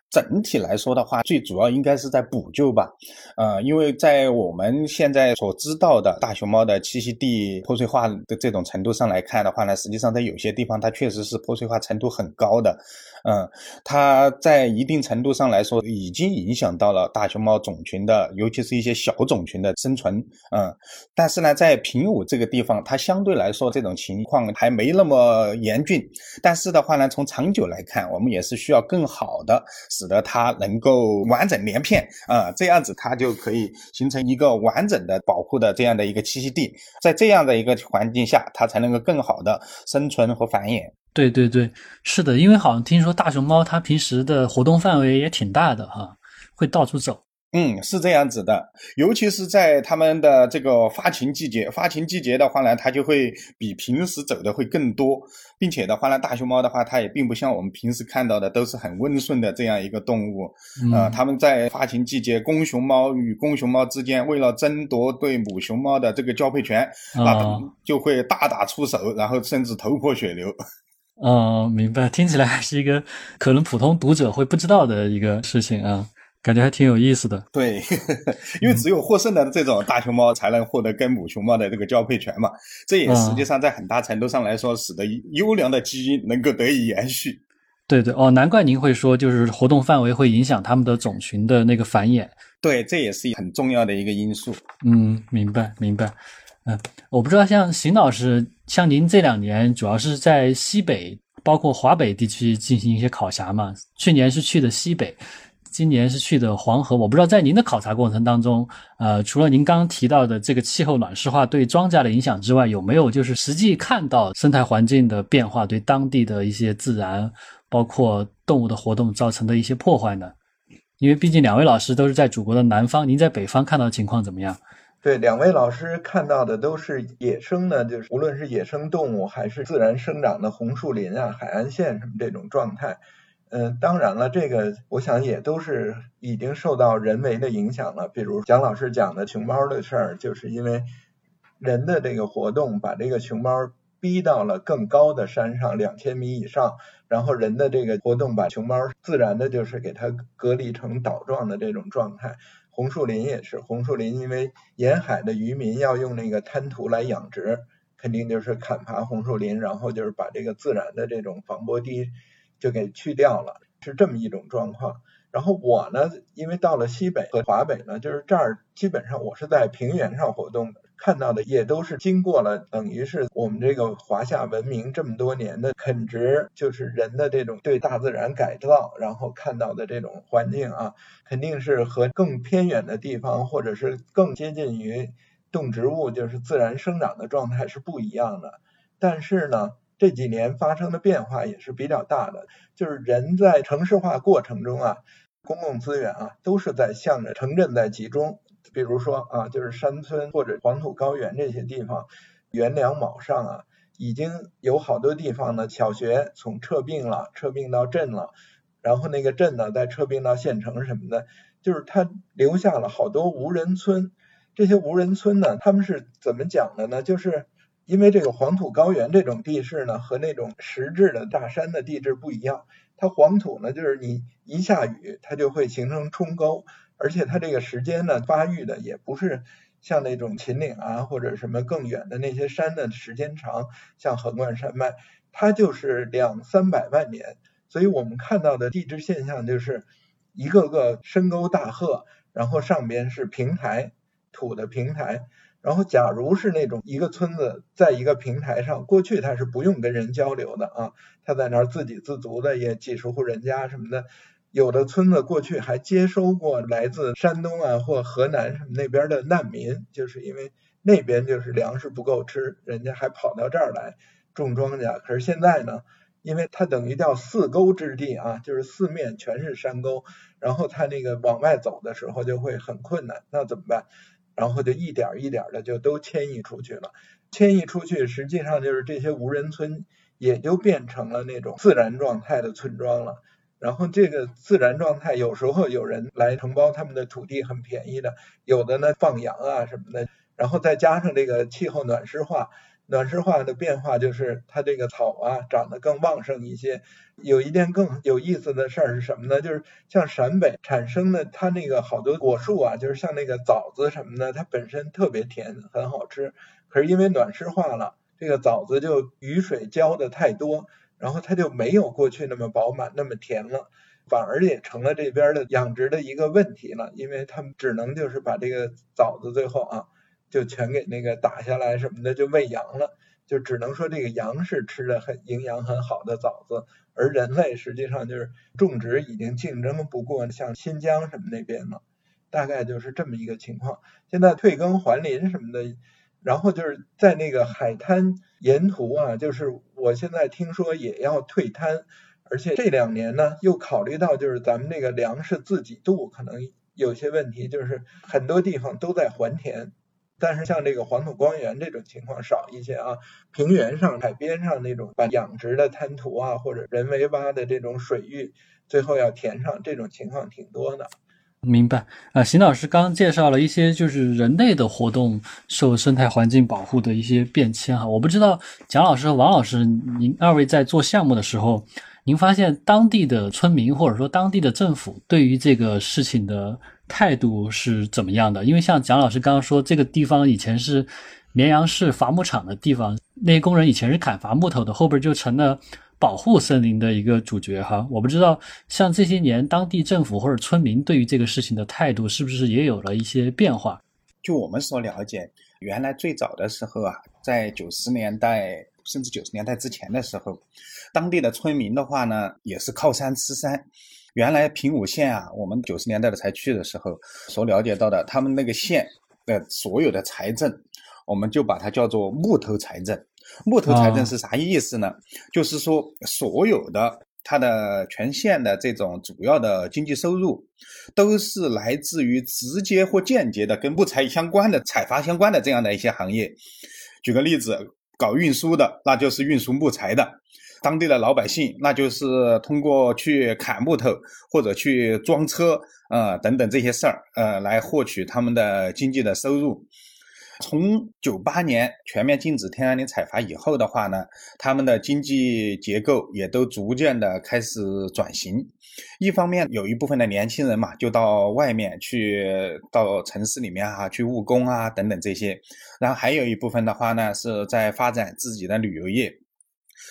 整体来说的话，最主要应该是在补救吧，呃，因为在我们现在所知道的大熊猫的栖息地破碎化的这种程度上来看的话呢，实际上在有些地方它确实是破碎化程度很高的，嗯，它在一定程度上来说已经影响到了大熊猫种群的，尤其是一些小种群的生存，嗯，但是呢，在平武这个地方，它相对来说这种情况还没那么严峻，但是的话呢，从长久来看，我们也是需要更好的。使得它能够完整连片啊，这样子它就可以形成一个完整的保护的这样的一个栖息地，在这样的一个环境下，它才能够更好的生存和繁衍。对对对，是的，因为好像听说大熊猫它平时的活动范围也挺大的哈，会到处走。嗯，是这样子的，尤其是在他们的这个发情季节，发情季节的话呢，它就会比平时走的会更多，并且的话呢，大熊猫的话，它也并不像我们平时看到的都是很温顺的这样一个动物，呃，他们在发情季节，公熊猫与公熊猫之间为了争夺对母熊猫的这个交配权，啊，就会大打出手，然后甚至头破血流。哦，明白，听起来还是一个可能普通读者会不知道的一个事情啊。感觉还挺有意思的，对，因为只有获胜的这种大熊猫才能获得跟母熊猫的这个交配权嘛，这也实际上在很大程度上来说，使得优良的基因能够得以延续。对对哦，难怪您会说，就是活动范围会影响它们的种群的那个繁衍。对，这也是很重要的一个因素。嗯，明白明白。嗯，我不知道像邢老师，像您这两年主要是在西北，包括华北地区进行一些考察嘛？去年是去的西北。今年是去的黄河，我不知道在您的考察过程当中，呃，除了您刚刚提到的这个气候暖湿化对庄稼的影响之外，有没有就是实际看到生态环境的变化对当地的一些自然，包括动物的活动造成的一些破坏呢？因为毕竟两位老师都是在祖国的南方，您在北方看到的情况怎么样？对，两位老师看到的都是野生的，就是无论是野生动物还是自然生长的红树林啊、海岸线什么这种状态。嗯，当然了，这个我想也都是已经受到人为的影响了。比如蒋老师讲的熊猫的事儿，就是因为人的这个活动把这个熊猫逼到了更高的山上，两千米以上，然后人的这个活动把熊猫自然的就是给它隔离成岛状的这种状态。红树林也是，红树林因为沿海的渔民要用那个滩涂来养殖，肯定就是砍伐红树林，然后就是把这个自然的这种防波堤。就给去掉了，是这么一种状况。然后我呢，因为到了西北和华北呢，就是这儿基本上我是在平原上活动的，看到的也都是经过了，等于是我们这个华夏文明这么多年的垦殖，就是人的这种对大自然改造，然后看到的这种环境啊，肯定是和更偏远的地方或者是更接近于动植物，就是自然生长的状态是不一样的。但是呢。这几年发生的变化也是比较大的，就是人在城市化过程中啊，公共资源啊都是在向着城镇在集中。比如说啊，就是山村或者黄土高原这些地方，元梁卯上啊，已经有好多地方呢，小学从撤并了，撤并到镇了，然后那个镇呢再撤并到县城什么的，就是它留下了好多无人村。这些无人村呢，他们是怎么讲的呢？就是。因为这个黄土高原这种地势呢，和那种实质的大山的地质不一样。它黄土呢，就是你一下雨，它就会形成冲沟，而且它这个时间呢，发育的也不是像那种秦岭啊或者什么更远的那些山的时间长，像横贯山脉，它就是两三百万年。所以我们看到的地质现象就是一个个深沟大壑，然后上边是平台土的平台。然后，假如是那种一个村子在一个平台上，过去它是不用跟人交流的啊，他在那儿自给自足的，也几十户人家什么的。有的村子过去还接收过来自山东啊或河南什么那边的难民，就是因为那边就是粮食不够吃，人家还跑到这儿来种庄稼。可是现在呢，因为它等于叫四沟之地啊，就是四面全是山沟，然后它那个往外走的时候就会很困难，那怎么办？然后就一点一点的就都迁移出去了，迁移出去，实际上就是这些无人村也就变成了那种自然状态的村庄了。然后这个自然状态，有时候有人来承包他们的土地，很便宜的；有的呢放羊啊什么的。然后再加上这个气候暖湿化。暖湿化的变化就是它这个草啊长得更旺盛一些。有一件更有意思的事儿是什么呢？就是像陕北产生的它那个好多果树啊，就是像那个枣子什么的，它本身特别甜，很好吃。可是因为暖湿化了，这个枣子就雨水浇的太多，然后它就没有过去那么饱满、那么甜了，反而也成了这边的养殖的一个问题了。因为他们只能就是把这个枣子最后啊。就全给那个打下来什么的，就喂羊了。就只能说这个羊是吃的很营养很好的枣子，而人类实际上就是种植已经竞争不过像新疆什么那边了。大概就是这么一个情况。现在退耕还林什么的，然后就是在那个海滩沿途啊，就是我现在听说也要退滩，而且这两年呢又考虑到就是咱们那个粮食自给度可能有些问题，就是很多地方都在还田。但是像这个黄土高原这种情况少一些啊，平原上、海边上那种把养殖的滩涂啊，或者人为挖的这种水域，最后要填上，这种情况挺多的。明白啊，邢老师刚介绍了一些就是人类的活动受生态环境保护的一些变迁哈，我不知道蒋老师和王老师，您二位在做项目的时候，您发现当地的村民或者说当地的政府对于这个事情的。态度是怎么样的？因为像蒋老师刚刚说，这个地方以前是绵阳市伐木厂的地方，那些工人以前是砍伐木头的，后边就成了保护森林的一个主角哈。我不知道像这些年当地政府或者村民对于这个事情的态度是不是也有了一些变化？就我们所了解，原来最早的时候啊，在九十年代甚至九十年代之前的时候，当地的村民的话呢，也是靠山吃山。原来平武县啊，我们九十年代的才去的时候所了解到的，他们那个县的所有的财政，我们就把它叫做木头财政。木头财政是啥意思呢？就是说所有的它的全县的这种主要的经济收入，都是来自于直接或间接的跟木材相关的、采伐相关的这样的一些行业。举个例子，搞运输的，那就是运输木材的。当地的老百姓，那就是通过去砍木头或者去装车，呃等等这些事儿，呃来获取他们的经济的收入。从九八年全面禁止天然林采伐以后的话呢，他们的经济结构也都逐渐的开始转型。一方面有一部分的年轻人嘛，就到外面去，到城市里面啊去务工啊等等这些，然后还有一部分的话呢，是在发展自己的旅游业。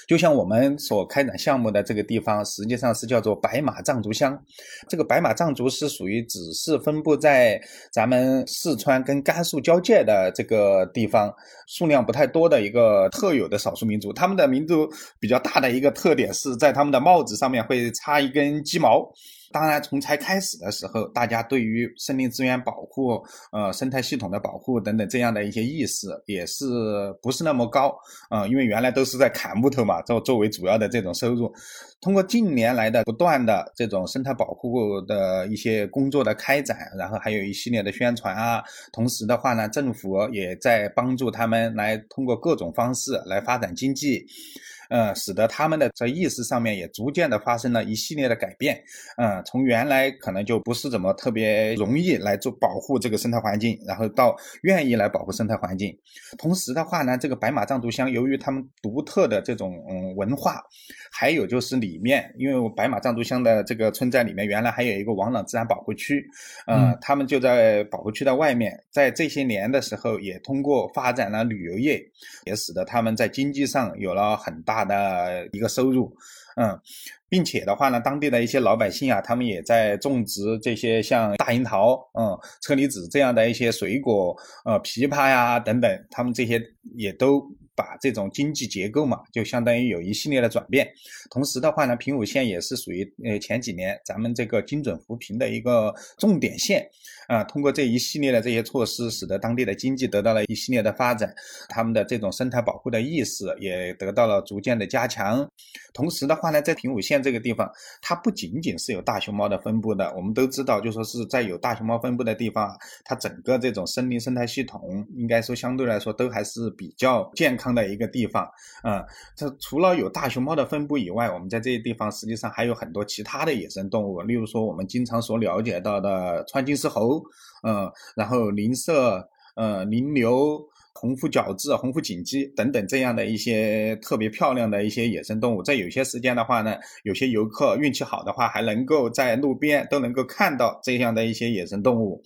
就像我们所开展项目的这个地方，实际上是叫做白马藏族乡。这个白马藏族是属于只是分布在咱们四川跟甘肃交界的这个地方，数量不太多的一个特有的少数民族。他们的民族比较大的一个特点是在他们的帽子上面会插一根鸡毛。当然，从才开始的时候，大家对于森林资源保护、呃生态系统的保护等等这样的一些意识，也是不是那么高啊？因为原来都是在砍木头嘛，作作为主要的这种收入。通过近年来的不断的这种生态保护的一些工作的开展，然后还有一系列的宣传啊，同时的话呢，政府也在帮助他们来通过各种方式来发展经济。呃，使得他们的在意识上面也逐渐的发生了一系列的改变。嗯，从原来可能就不是怎么特别容易来做保护这个生态环境，然后到愿意来保护生态环境。同时的话呢，这个白马藏族乡由于他们独特的这种嗯文化，还有就是里面，因为白马藏族乡的这个村寨里面原来还有一个王朗自然保护区，呃，他们就在保护区的外面，在这些年的时候也通过发展了旅游业，也使得他们在经济上有了很大的一个收入。嗯，并且的话呢，当地的一些老百姓啊，他们也在种植这些像大樱桃、嗯车厘子这样的一些水果，呃，枇杷呀等等，他们这些也都把这种经济结构嘛，就相当于有一系列的转变。同时的话呢，平武县也是属于呃前几年咱们这个精准扶贫的一个重点县。啊，通过这一系列的这些措施，使得当地的经济得到了一系列的发展，他们的这种生态保护的意识也得到了逐渐的加强。同时的话呢，在平武县这个地方，它不仅仅是有大熊猫的分布的，我们都知道，就说是在有大熊猫分布的地方，它整个这种森林生态系统应该说相对来说都还是比较健康的一个地方。啊，这除了有大熊猫的分布以外，我们在这些地方实际上还有很多其他的野生动物，例如说我们经常所了解到的川金丝猴。嗯，然后林麝、呃林牛、红腹角雉、红腹锦鸡等等这样的一些特别漂亮的一些野生动物，在有些时间的话呢，有些游客运气好的话，还能够在路边都能够看到这样的一些野生动物。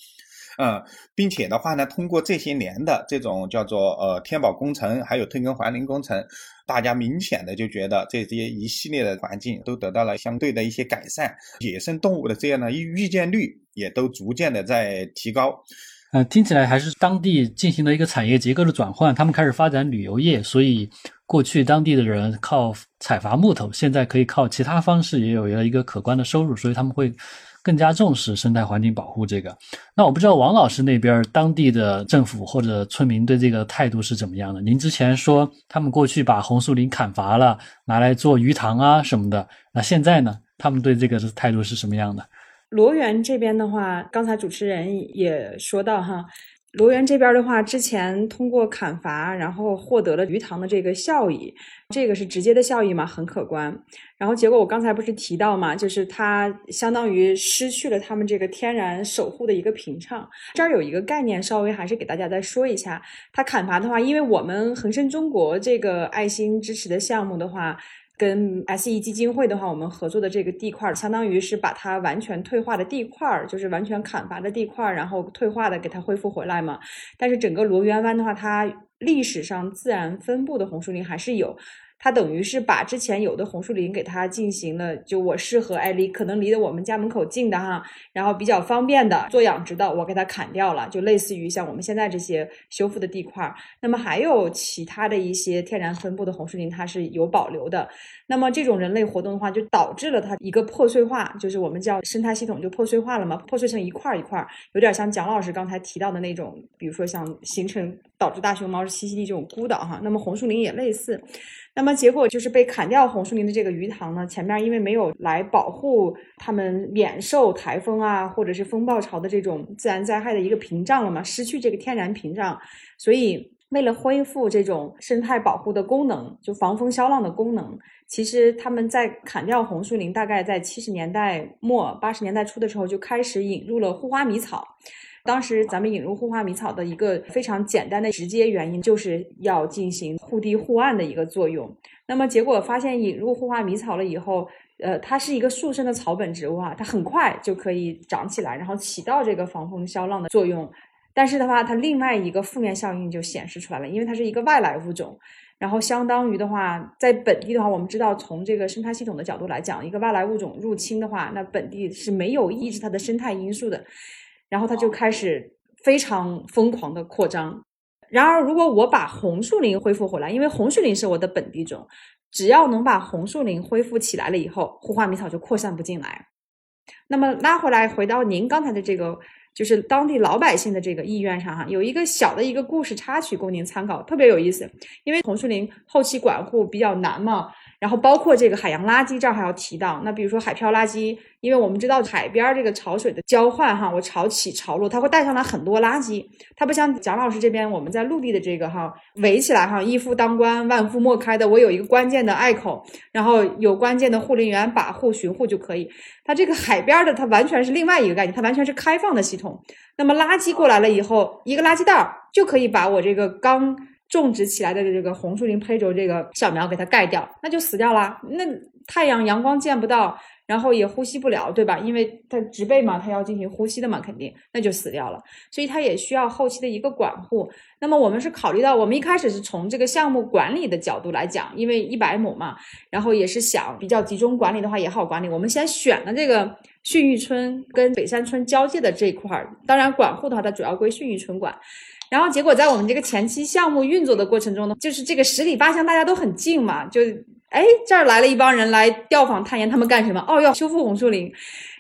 嗯，并且的话呢，通过这些年的这种叫做呃天保工程，还有退耕还林工程，大家明显的就觉得这些一系列的环境都得到了相对的一些改善，野生动物的这样的遇遇见率也都逐渐的在提高。呃，听起来还是当地进行了一个产业结构的转换，他们开始发展旅游业，所以过去当地的人靠采伐木头，现在可以靠其他方式也有了一个可观的收入，所以他们会。更加重视生态环境保护这个，那我不知道王老师那边当地的政府或者村民对这个态度是怎么样的？您之前说他们过去把红树林砍伐了，拿来做鱼塘啊什么的，那现在呢？他们对这个的态度是什么样的？罗源这边的话，刚才主持人也说到哈。罗源这边的话，之前通过砍伐，然后获得了鱼塘的这个效益，这个是直接的效益嘛，很可观。然后结果我刚才不是提到嘛，就是它相当于失去了他们这个天然守护的一个屏障。这儿有一个概念，稍微还是给大家再说一下。它砍伐的话，因为我们恒生中国这个爱心支持的项目的话。跟 S E 基金会的话，我们合作的这个地块，相当于是把它完全退化的地块，就是完全砍伐的地块，然后退化的给它恢复回来嘛。但是整个罗源湾的话，它历史上自然分布的红树林还是有。它等于是把之前有的红树林给它进行了，就我适合哎离可能离得我们家门口近的哈，然后比较方便的做养殖的，我给它砍掉了，就类似于像我们现在这些修复的地块。那么还有其他的一些天然分布的红树林，它是有保留的。那么这种人类活动的话，就导致了它一个破碎化，就是我们叫生态系统就破碎化了嘛，破碎成一块一块，有点像蒋老师刚才提到的那种，比如说像形成导致大熊猫栖息地这种孤岛哈。那么红树林也类似。那么结果就是被砍掉红树林的这个鱼塘呢，前面因为没有来保护它们免受台风啊或者是风暴潮的这种自然灾害的一个屏障了嘛，失去这个天然屏障，所以为了恢复这种生态保护的功能，就防风消浪的功能，其实他们在砍掉红树林，大概在七十年代末八十年代初的时候就开始引入了护花迷草。当时咱们引入护花迷草的一个非常简单的直接原因，就是要进行护堤护岸的一个作用。那么结果发现，引入护花迷草了以后，呃，它是一个速生的草本植物啊，它很快就可以长起来，然后起到这个防风消浪的作用。但是的话，它另外一个负面效应就显示出来了，因为它是一个外来物种，然后相当于的话，在本地的话，我们知道从这个生态系统的角度来讲，一个外来物种入侵的话，那本地是没有抑制它的生态因素的。然后它就开始非常疯狂的扩张。然而，如果我把红树林恢复回来，因为红树林是我的本地种，只要能把红树林恢复起来了以后，护花迷草就扩散不进来。那么拉回来，回到您刚才的这个，就是当地老百姓的这个意愿上哈，有一个小的一个故事插曲供您参考，特别有意思。因为红树林后期管护比较难嘛。然后包括这个海洋垃圾这儿还要提到。那比如说海漂垃圾，因为我们知道海边这个潮水的交换哈，我潮起潮落，它会带上来很多垃圾。它不像蒋老师这边我们在陆地的这个哈围起来哈，一夫当关万夫莫开的，我有一个关键的隘口，然后有关键的护林员把护巡护就可以。它这个海边的它完全是另外一个概念，它完全是开放的系统。那么垃圾过来了以后，一个垃圾袋儿就可以把我这个刚。种植起来的这个红树林胚轴这个小苗给它盖掉，那就死掉了。那太阳阳光见不到，然后也呼吸不了，对吧？因为它植被嘛，它要进行呼吸的嘛，肯定那就死掉了。所以它也需要后期的一个管护。那么我们是考虑到，我们一开始是从这个项目管理的角度来讲，因为一百亩嘛，然后也是想比较集中管理的话也好管理。我们先选了这个训育村跟北山村交界的这一块儿，当然管护的话，它主要归训育村管。然后结果在我们这个前期项目运作的过程中呢，就是这个十里八乡大家都很近嘛，就哎这儿来了一帮人来调访探研，他们干什么？哦，要修复红树林。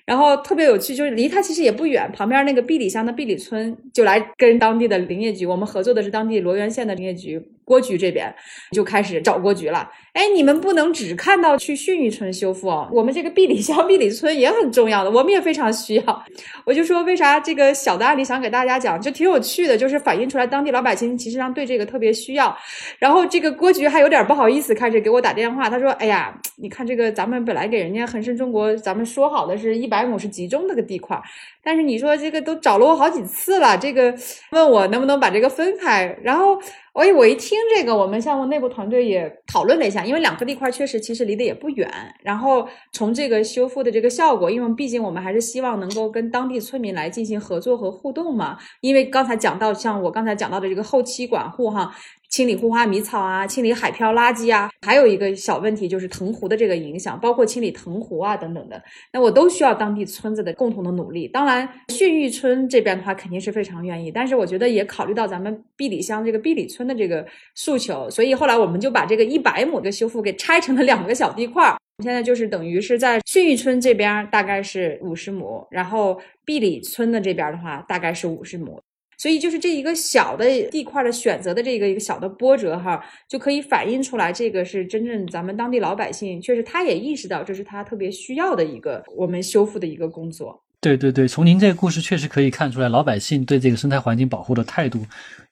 然后特别有趣，就是离他其实也不远，旁边那个碧里乡的碧里村就来跟当地的林业局，我们合作的是当地罗源县的林业局郭局这边，就开始找郭局了。哎，你们不能只看到去训育村修复哦，我们这个碧里乡 碧里村也很重要的，我们也非常需要。我就说为啥这个小的案例想给大家讲，就挺有趣的，就是反映出来当地老百姓其实上对这个特别需要。然后这个郭局还有点不好意思，开始给我打电话，他说：“哎呀，你看这个咱们本来给人家恒生中国，咱们说好的是一。”百亩是集中那个地块，但是你说这个都找了我好几次了，这个问我能不能把这个分开，然后我我一听这个，我们项目内部团队也讨论了一下，因为两个地块确实其实离得也不远，然后从这个修复的这个效果，因为毕竟我们还是希望能够跟当地村民来进行合作和互动嘛，因为刚才讲到像我刚才讲到的这个后期管护哈。清理护花迷草啊，清理海漂垃圾啊，还有一个小问题就是藤壶的这个影响，包括清理藤壶啊等等的，那我都需要当地村子的共同的努力。当然，训育村这边的话肯定是非常愿意，但是我觉得也考虑到咱们碧里乡这个碧里村的这个诉求，所以后来我们就把这个一百亩的修复给拆成了两个小地块儿。现在就是等于是在训育村这边大概是五十亩，然后碧里村的这边的话大概是五十亩。所以就是这一个小的地块的选择的这个一个小的波折哈，就可以反映出来，这个是真正咱们当地老百姓，确实他也意识到这是他特别需要的一个我们修复的一个工作。对对对，从您这个故事确实可以看出来，老百姓对这个生态环境保护的态度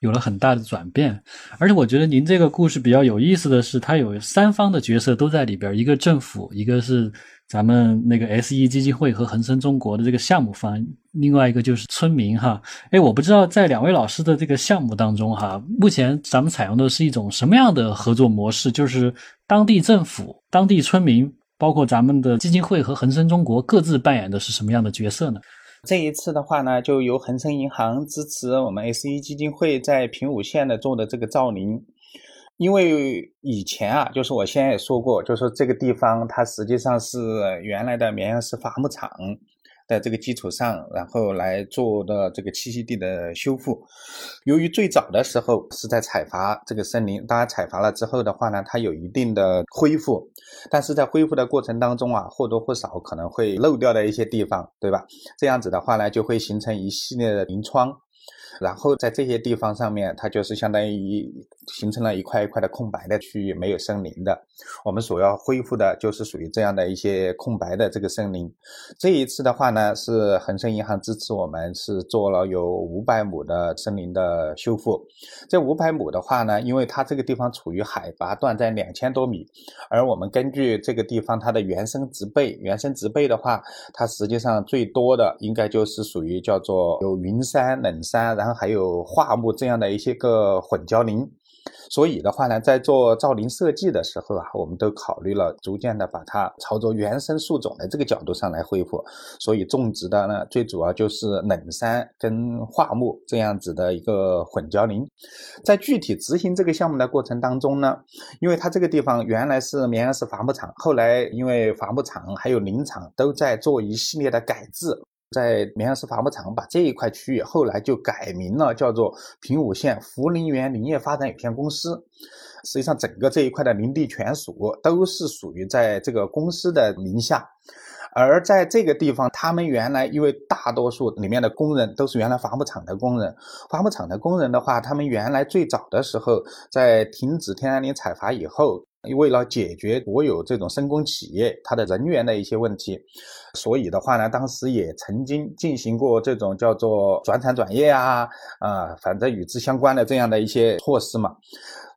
有了很大的转变。而且我觉得您这个故事比较有意思的是，它有三方的角色都在里边，一个政府，一个是。咱们那个 S E 基金会和恒生中国的这个项目方，另外一个就是村民哈。哎，我不知道在两位老师的这个项目当中哈，目前咱们采用的是一种什么样的合作模式？就是当地政府、当地村民，包括咱们的基金会和恒生中国各自扮演的是什么样的角色呢？这一次的话呢，就由恒生银行支持我们 S E 基金会在平武县的做的这个造林。因为以前啊，就是我先也说过，就是这个地方它实际上是原来的绵阳市伐木厂的这个基础上，然后来做的这个栖息地的修复。由于最早的时候是在采伐这个森林，大家采伐了之后的话呢，它有一定的恢复，但是在恢复的过程当中啊，或多或少可能会漏掉的一些地方，对吧？这样子的话呢，就会形成一系列的林疮。然后在这些地方上面，它就是相当于形成了一块一块的空白的区域，没有森林的。我们所要恢复的就是属于这样的一些空白的这个森林。这一次的话呢，是恒生银行支持我们，是做了有五百亩的森林的修复。这五百亩的话呢，因为它这个地方处于海拔段在两千多米，而我们根据这个地方它的原生植被，原生植被的话，它实际上最多的应该就是属于叫做有云杉、冷杉，然后。还有桦木这样的一些个混交林，所以的话呢，在做造林设计的时候啊，我们都考虑了逐渐的把它朝着原生树种的这个角度上来恢复。所以种植的呢，最主要就是冷杉跟桦木这样子的一个混交林。在具体执行这个项目的过程当中呢，因为它这个地方原来是绵阳市伐木厂，后来因为伐木厂还有林场都在做一系列的改制。在绵阳市伐木厂把这一块区域后来就改名了，叫做平武县福林园林业发展有限公司。实际上，整个这一块的林地权属都是属于在这个公司的名下。而在这个地方，他们原来因为大多数里面的工人都是原来伐木厂的工人，伐木厂的工人的话，他们原来最早的时候在停止天然林采伐以后。为了解决国有这种深工企业它的人员的一些问题，所以的话呢，当时也曾经进行过这种叫做转产转业啊，啊，反正与之相关的这样的一些措施嘛。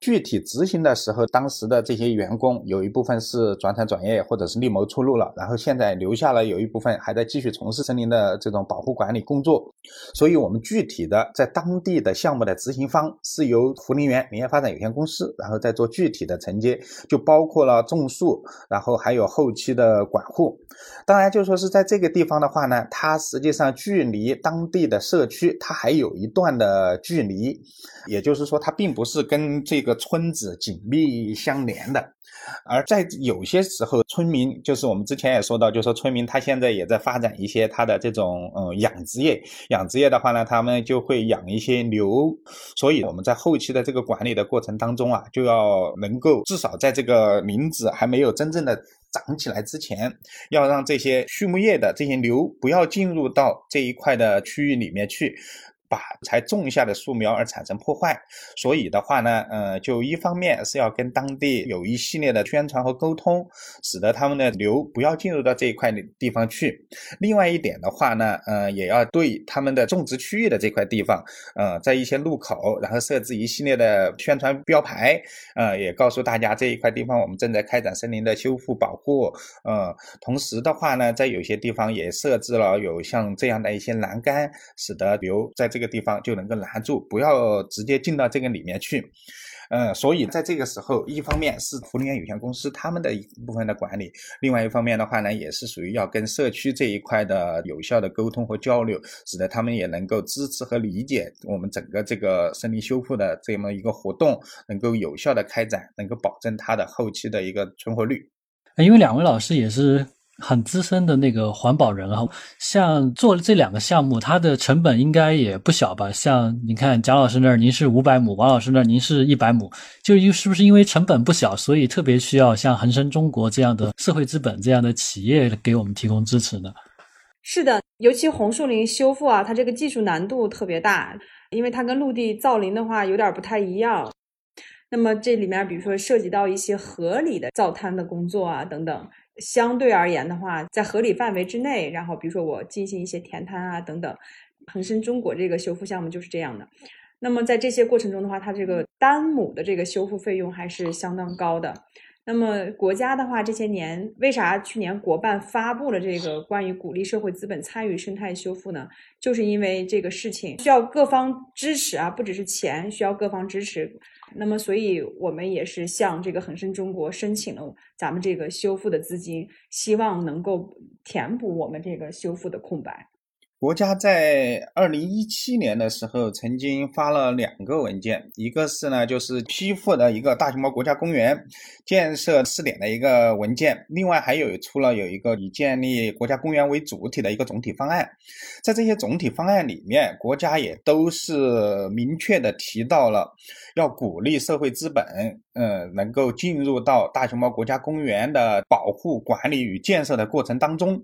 具体执行的时候，当时的这些员工有一部分是转产转业或者是另谋出路了，然后现在留下了有一部分还在继续从事森林的这种保护管理工作。所以，我们具体的在当地的项目的执行方是由福林园林业发展有限公司，然后再做具体的承接，就包括了种树，然后还有后期的管护。当然，就说是在这个地方的话呢，它实际上距离当地的社区它还有一段的距离，也就是说，它并不是跟这个村子紧密相连的。而在有些时候，村民就是我们之前也说到，就说村民他现在也在发展一些他的这种嗯养殖业，养殖业的话呢，他们就会养一些牛，所以我们在后期的这个管理的过程当中啊，就要能够至少在这个林子还没有真正的长起来之前，要让这些畜牧业的这些牛不要进入到这一块的区域里面去。把才种下的树苗而产生破坏，所以的话呢，呃，就一方面是要跟当地有一系列的宣传和沟通，使得他们的牛不要进入到这一块地方去；另外一点的话呢，呃，也要对他们的种植区域的这块地方，呃，在一些路口，然后设置一系列的宣传标牌，呃，也告诉大家这一块地方我们正在开展森林的修复保护，呃，同时的话呢，在有些地方也设置了有像这样的一些栏杆，使得牛在这个地方就能够拦住，不要直接进到这个里面去。嗯，所以在这个时候，一方面是福林园有限公司他们的一部分的管理，另外一方面的话呢，也是属于要跟社区这一块的有效的沟通和交流，使得他们也能够支持和理解我们整个这个森林修复的这么一个活动，能够有效的开展，能够保证它的后期的一个存活率。因为两位老师也是。很资深的那个环保人啊，像做这两个项目，它的成本应该也不小吧？像你看贾老师那儿，您是五百亩，王老师那儿您是一百亩，就因是不是因为成本不小，所以特别需要像恒生中国这样的社会资本这样的企业给我们提供支持呢？是的，尤其红树林修复啊，它这个技术难度特别大，因为它跟陆地造林的话有点不太一样。那么这里面，比如说涉及到一些合理的造滩的工作啊，等等。相对而言的话，在合理范围之内，然后比如说我进行一些填滩啊等等，恒生中国这个修复项目就是这样的。那么在这些过程中的话，它这个单亩的这个修复费用还是相当高的。那么国家的话，这些年为啥去年国办发布了这个关于鼓励社会资本参与生态修复呢？就是因为这个事情需要各方支持啊，不只是钱，需要各方支持。那么，所以我们也是向这个恒生中国申请了咱们这个修复的资金，希望能够填补我们这个修复的空白。国家在二零一七年的时候曾经发了两个文件，一个是呢就是批复的一个大熊猫国家公园建设试点的一个文件，另外还有出了有一个以建立国家公园为主体的一个总体方案。在这些总体方案里面，国家也都是明确的提到了要鼓励社会资本，嗯，能够进入到大熊猫国家公园的保护、管理与建设的过程当中。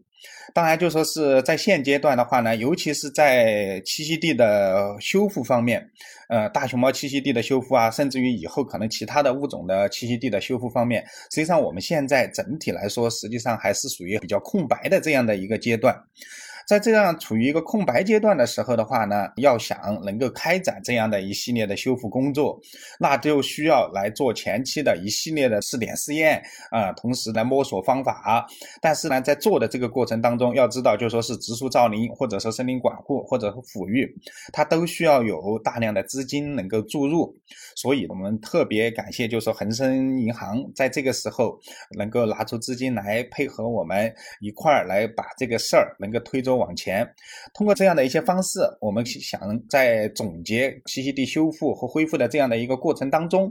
当然，就说是在现阶段的话呢，尤其是在栖息地的修复方面，呃，大熊猫栖息地的修复啊，甚至于以后可能其他的物种的栖息地的修复方面，实际上我们现在整体来说，实际上还是属于比较空白的这样的一个阶段。在这样处于一个空白阶段的时候的话呢，要想能够开展这样的一系列的修复工作，那就需要来做前期的一系列的试点试验啊，同时来摸索方法。但是呢，在做的这个过程当中，要知道，就说是植树造林，或者说森林管护，或者说抚育，它都需要有大量的资金能够注入。所以我们特别感谢，就是说恒生银行在这个时候能够拿出资金来配合我们一块儿来把这个事儿能够推走。往前，通过这样的一些方式，我们想在总结栖息地修复和恢复的这样的一个过程当中，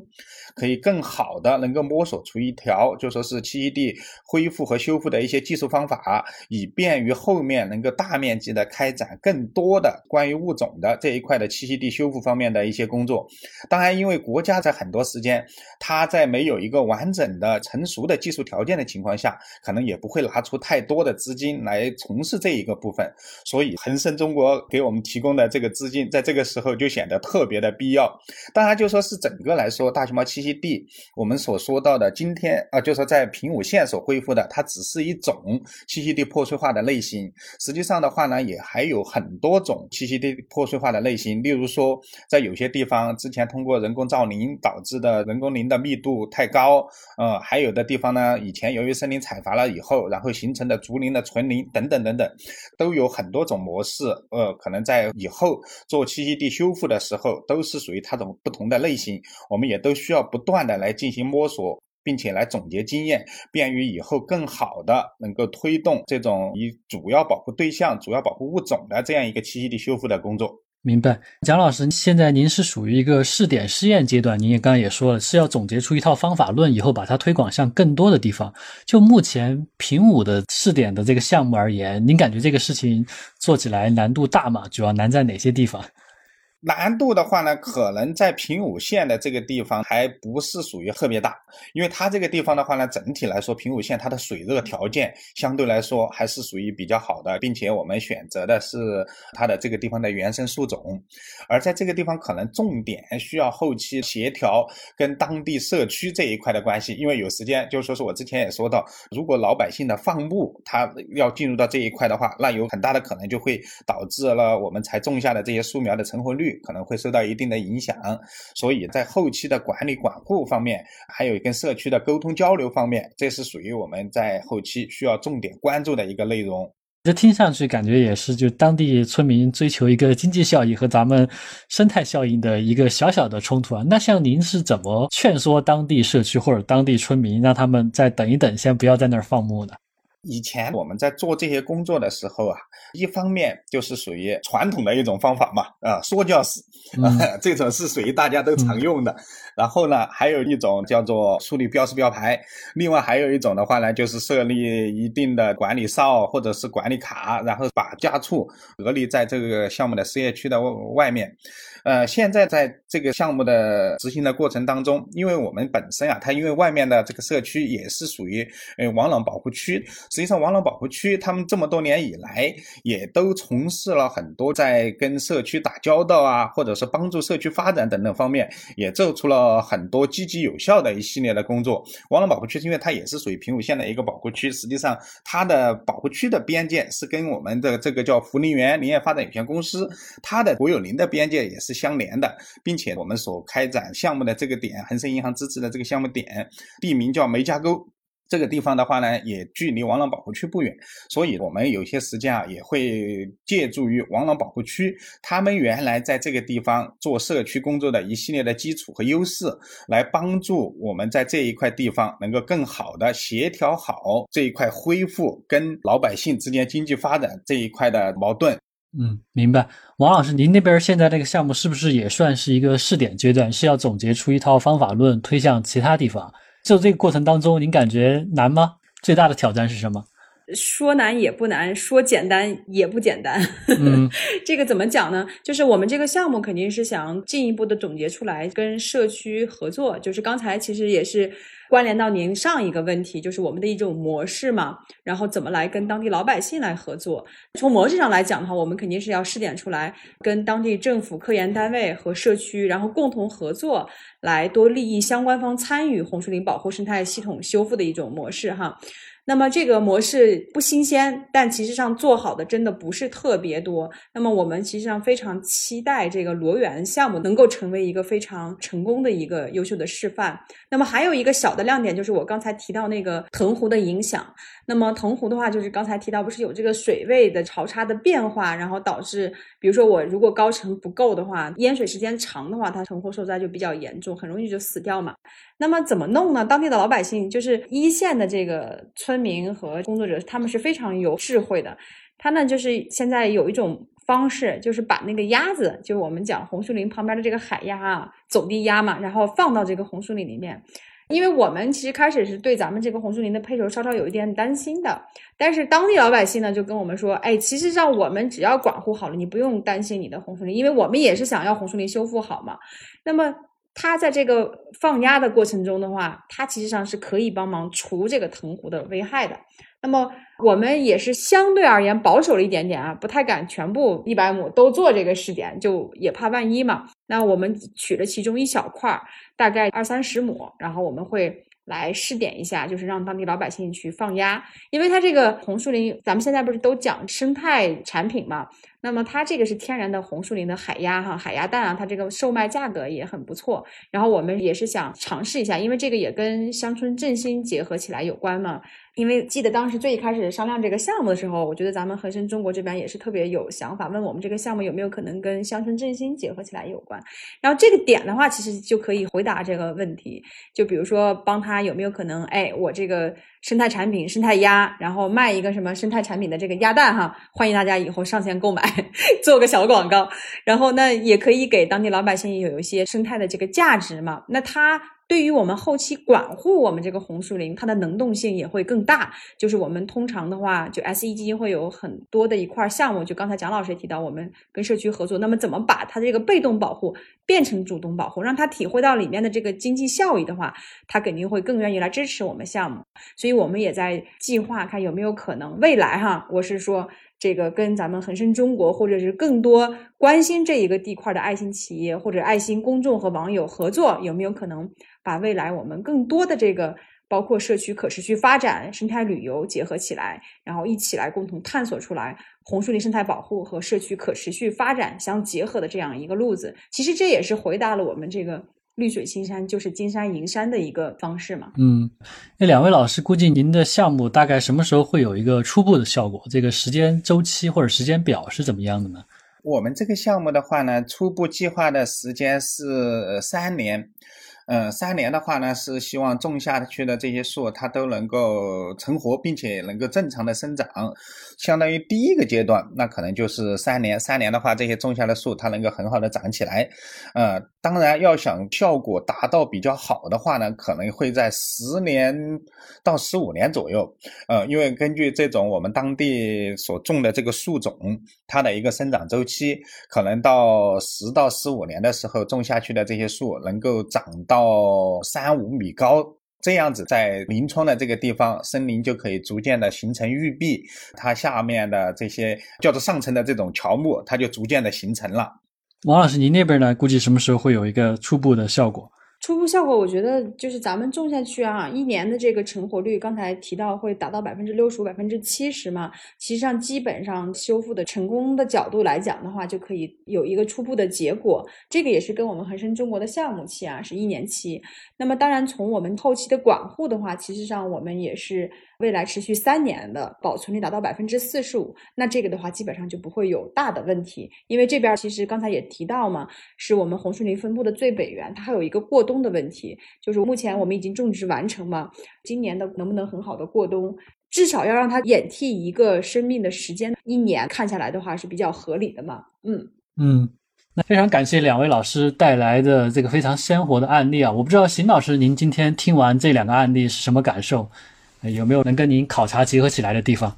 可以更好的能够摸索出一条，就说是栖息地恢复和修复的一些技术方法，以便于后面能够大面积的开展更多的关于物种的这一块的栖息地修复方面的一些工作。当然，因为国家在很多时间，它在没有一个完整的成熟的技术条件的情况下，可能也不会拿出太多的资金来从事这一个部分。所以恒生中国给我们提供的这个资金，在这个时候就显得特别的必要。当然，就说是整个来说，大熊猫栖栖息地我们所说到的，今天啊，就是在平武县所恢复的，它只是一种栖息地破碎化的类型。实际上的话呢，也还有很多种栖息地破碎化的类型，例如说，在有些地方之前通过人工造林导致的人工林的密度太高，呃，还有的地方呢，以前由于森林采伐了以后，然后形成的竹林的纯林等等等等，都有很多种模式。呃，可能在以后做栖息地修复的时候，都是属于它种不同的类型。我们也都需要不断的来进行摸索，并且来总结经验，便于以后更好的能够推动这种以主要保护对象、主要保护物种的这样一个栖息地修复的工作。明白，蒋老师，现在您是属于一个试点试验阶段，您也刚刚也说了，是要总结出一套方法论，以后把它推广向更多的地方。就目前平武的试点的这个项目而言，您感觉这个事情做起来难度大吗？主要难在哪些地方？难度的话呢，可能在平武县的这个地方还不是属于特别大，因为它这个地方的话呢，整体来说，平武县它的水热条件相对来说还是属于比较好的，并且我们选择的是它的这个地方的原生树种，而在这个地方可能重点需要后期协调跟当地社区这一块的关系，因为有时间，就说是我之前也说到，如果老百姓的放牧它要进入到这一块的话，那有很大的可能就会导致了我们才种下的这些树苗的成活率。可能会受到一定的影响，所以在后期的管理管护方面，还有跟社区的沟通交流方面，这是属于我们在后期需要重点关注的一个内容。这听上去感觉也是，就当地村民追求一个经济效益和咱们生态效应的一个小小的冲突啊。那像您是怎么劝说当地社区或者当地村民，让他们再等一等，先不要在那儿放牧呢？以前我们在做这些工作的时候啊，一方面就是属于传统的一种方法嘛，啊，说教式，这种是属于大家都常用的。然后呢，还有一种叫做树立标识标牌，另外还有一种的话呢，就是设立一定的管理哨或者是管理卡，然后把家畜隔离在这个项目的事业区的外面。呃，现在在这个项目的执行的过程当中，因为我们本身啊，它因为外面的这个社区也是属于呃王朗保护区，实际上王朗保护区他们这么多年以来也都从事了很多在跟社区打交道啊，或者是帮助社区发展等等方面，也做出了很多积极有效的一系列的工作。王朗保护区是因为它也是属于平武县的一个保护区，实际上它的保护区的边界是跟我们的这个叫福林园林业发展有限公司它的国有林的边界也是。是相连的，并且我们所开展项目的这个点，恒生银行支持的这个项目点，地名叫梅家沟。这个地方的话呢，也距离王朗保护区不远，所以我们有些时间啊，也会借助于王朗保护区，他们原来在这个地方做社区工作的一系列的基础和优势，来帮助我们在这一块地方能够更好的协调好这一块恢复跟老百姓之间经济发展这一块的矛盾。嗯，明白。王老师，您那边现在这个项目是不是也算是一个试点阶段？是要总结出一套方法论，推向其他地方？就这个过程当中，您感觉难吗？最大的挑战是什么？说难也不难，说简单也不简单。嗯，这个怎么讲呢？就是我们这个项目肯定是想进一步的总结出来，跟社区合作。就是刚才其实也是。关联到您上一个问题，就是我们的一种模式嘛，然后怎么来跟当地老百姓来合作？从模式上来讲的话，我们肯定是要试点出来，跟当地政府、科研单位和社区，然后共同合作，来多利益相关方参与红树林保护生态系统修复的一种模式哈。那么这个模式不新鲜，但其实上做好的真的不是特别多。那么我们其实上非常期待这个罗源项目能够成为一个非常成功的一个优秀的示范。那么还有一个小的亮点就是我刚才提到那个藤壶的影响。那么藤壶的话，就是刚才提到不是有这个水位的潮差的变化，然后导致，比如说我如果高层不够的话，淹水时间长的话，它藤壶受灾就比较严重，很容易就死掉嘛。那么怎么弄呢？当地的老百姓就是一线的这个村民和工作者，他们是非常有智慧的。他呢，就是现在有一种方式，就是把那个鸭子，就是我们讲红树林旁边的这个海鸭啊，走地鸭嘛，然后放到这个红树林里面。因为我们其实开始是对咱们这个红树林的配种稍稍有一点担心的，但是当地老百姓呢就跟我们说，哎，其实让我们只要管护好了，你不用担心你的红树林，因为我们也是想要红树林修复好嘛。那么。它在这个放鸭的过程中的话，它其实上是可以帮忙除这个藤壶的危害的。那么我们也是相对而言保守了一点点啊，不太敢全部一百亩都做这个试点，就也怕万一嘛。那我们取了其中一小块，大概二三十亩，然后我们会。来试点一下，就是让当地老百姓去放鸭，因为它这个红树林，咱们现在不是都讲生态产品嘛？那么它这个是天然的红树林的海鸭哈，海鸭蛋啊，它这个售卖价格也很不错。然后我们也是想尝试一下，因为这个也跟乡村振兴结合起来有关嘛。因为记得当时最一开始商量这个项目的时候，我觉得咱们恒生中国这边也是特别有想法，问我们这个项目有没有可能跟乡村振兴结合起来有关。然后这个点的话，其实就可以回答这个问题。就比如说帮他有没有可能，哎，我这个生态产品生态鸭，然后卖一个什么生态产品的这个鸭蛋哈，欢迎大家以后上线购买，做个小广告。然后那也可以给当地老百姓有一些生态的这个价值嘛。那他。对于我们后期管护我们这个红树林，它的能动性也会更大。就是我们通常的话，就 S E 基金会有很多的一块项目，就刚才蒋老师也提到，我们跟社区合作，那么怎么把它这个被动保护变成主动保护，让他体会到里面的这个经济效益的话，他肯定会更愿意来支持我们项目。所以我们也在计划看有没有可能未来哈，我是说。这个跟咱们恒生中国，或者是更多关心这一个地块的爱心企业或者爱心公众和网友合作，有没有可能把未来我们更多的这个包括社区可持续发展、生态旅游结合起来，然后一起来共同探索出来红树林生态保护和社区可持续发展相结合的这样一个路子？其实这也是回答了我们这个。绿水青山就是金山银山的一个方式嘛。嗯，那两位老师估计您的项目大概什么时候会有一个初步的效果？这个时间周期或者时间表是怎么样的呢？我们这个项目的话呢，初步计划的时间是三年。嗯，三年的话呢，是希望种下去的这些树它都能够成活，并且能够正常的生长。相当于第一个阶段，那可能就是三年。三年的话，这些种下的树它能够很好的长起来。呃，当然要想效果达到比较好的话呢，可能会在十年到十五年左右。呃，因为根据这种我们当地所种的这个树种，它的一个生长周期，可能到十到十五年的时候，种下去的这些树能够长到。到三五米高，这样子在临窗的这个地方，森林就可以逐渐的形成玉壁，它下面的这些叫做上层的这种乔木，它就逐渐的形成了。王老师，您那边呢？估计什么时候会有一个初步的效果？初步效果，我觉得就是咱们种下去啊，一年的这个成活率，刚才提到会达到百分之六十五、百分之七十嘛。其实上，基本上修复的成功的角度来讲的话，就可以有一个初步的结果。这个也是跟我们恒生中国的项目期啊是一年期。那么，当然从我们后期的管护的话，其实上我们也是。未来持续三年的保存率达到百分之四十五，那这个的话基本上就不会有大的问题，因为这边其实刚才也提到嘛，是我们红树林分布的最北缘，它还有一个过冬的问题，就是目前我们已经种植完成嘛，今年的能不能很好的过冬，至少要让它掩替一个生命的时间，一年看下来的话是比较合理的嘛，嗯嗯，那非常感谢两位老师带来的这个非常鲜活的案例啊，我不知道邢老师您今天听完这两个案例是什么感受？有没有能跟您考察结合起来的地方？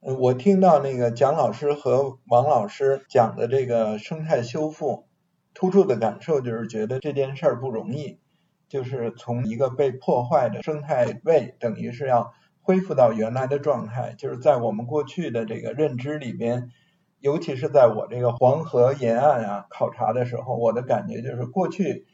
我听到那个蒋老师和王老师讲的这个生态修复，突出的感受就是觉得这件事儿不容易，就是从一个被破坏的生态位，等于是要恢复到原来的状态。就是在我们过去的这个认知里边，尤其是在我这个黄河沿岸啊考察的时候，我的感觉就是过去。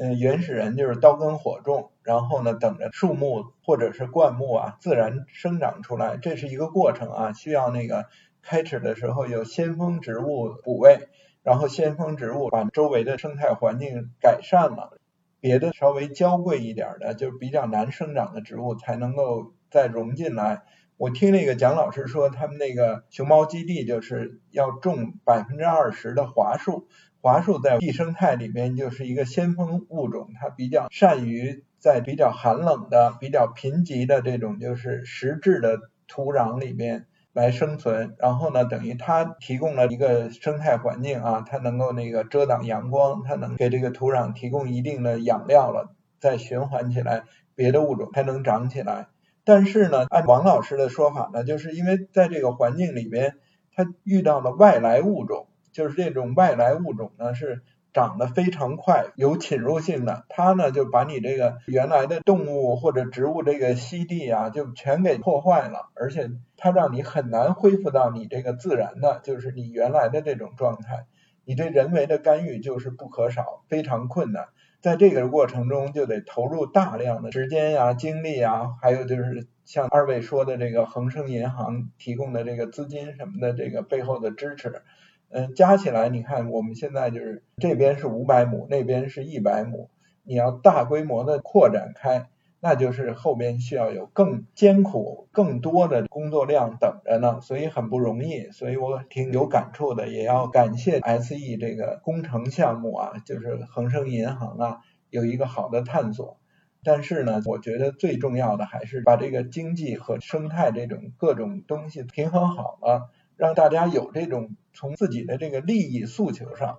嗯，原始人就是刀耕火种，然后呢，等着树木或者是灌木啊自然生长出来，这是一个过程啊，需要那个开始的时候有先锋植物补位，然后先锋植物把周围的生态环境改善了，别的稍微娇贵一点的，就比较难生长的植物才能够再融进来。我听那个蒋老师说，他们那个熊猫基地就是要种百分之二十的桦树。桦树在地生态里边就是一个先锋物种，它比较善于在比较寒冷的、比较贫瘠的这种就是石质的土壤里边来生存。然后呢，等于它提供了一个生态环境啊，它能够那个遮挡阳光，它能给这个土壤提供一定的养料了，再循环起来，别的物种才能长起来。但是呢，按王老师的说法呢，就是因为在这个环境里边，它遇到了外来物种。就是这种外来物种呢，是长得非常快，有侵入性的，它呢就把你这个原来的动物或者植物这个栖地啊，就全给破坏了，而且它让你很难恢复到你这个自然的，就是你原来的这种状态。你这人为的干预就是不可少，非常困难。在这个过程中，就得投入大量的时间呀、精力呀，还有就是像二位说的这个恒生银行提供的这个资金什么的，这个背后的支持，嗯，加起来，你看我们现在就是这边是五百亩，那边是一百亩，你要大规模的扩展开。那就是后边需要有更艰苦、更多的工作量等着呢，所以很不容易，所以我挺有感触的，也要感谢 SE 这个工程项目啊，就是恒生银行啊，有一个好的探索。但是呢，我觉得最重要的还是把这个经济和生态这种各种东西平衡好了，让大家有这种从自己的这个利益诉求上。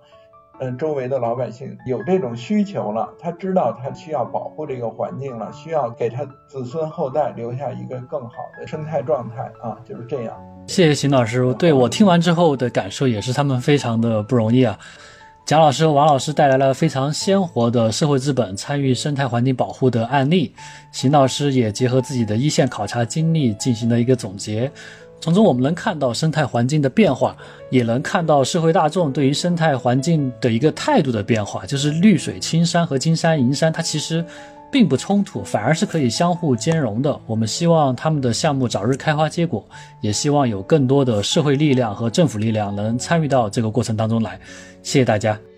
嗯，周围的老百姓有这种需求了，他知道他需要保护这个环境了，需要给他子孙后代留下一个更好的生态状态啊，就是这样。谢谢邢老师，对我听完之后的感受也是他们非常的不容易啊。蒋老师和王老师带来了非常鲜活的社会资本参与生态环境保护的案例，邢老师也结合自己的一线考察经历进行了一个总结。从中我们能看到生态环境的变化，也能看到社会大众对于生态环境的一个态度的变化。就是绿水青山和金山银山，它其实并不冲突，反而是可以相互兼容的。我们希望他们的项目早日开花结果，也希望有更多的社会力量和政府力量能参与到这个过程当中来。谢谢大家。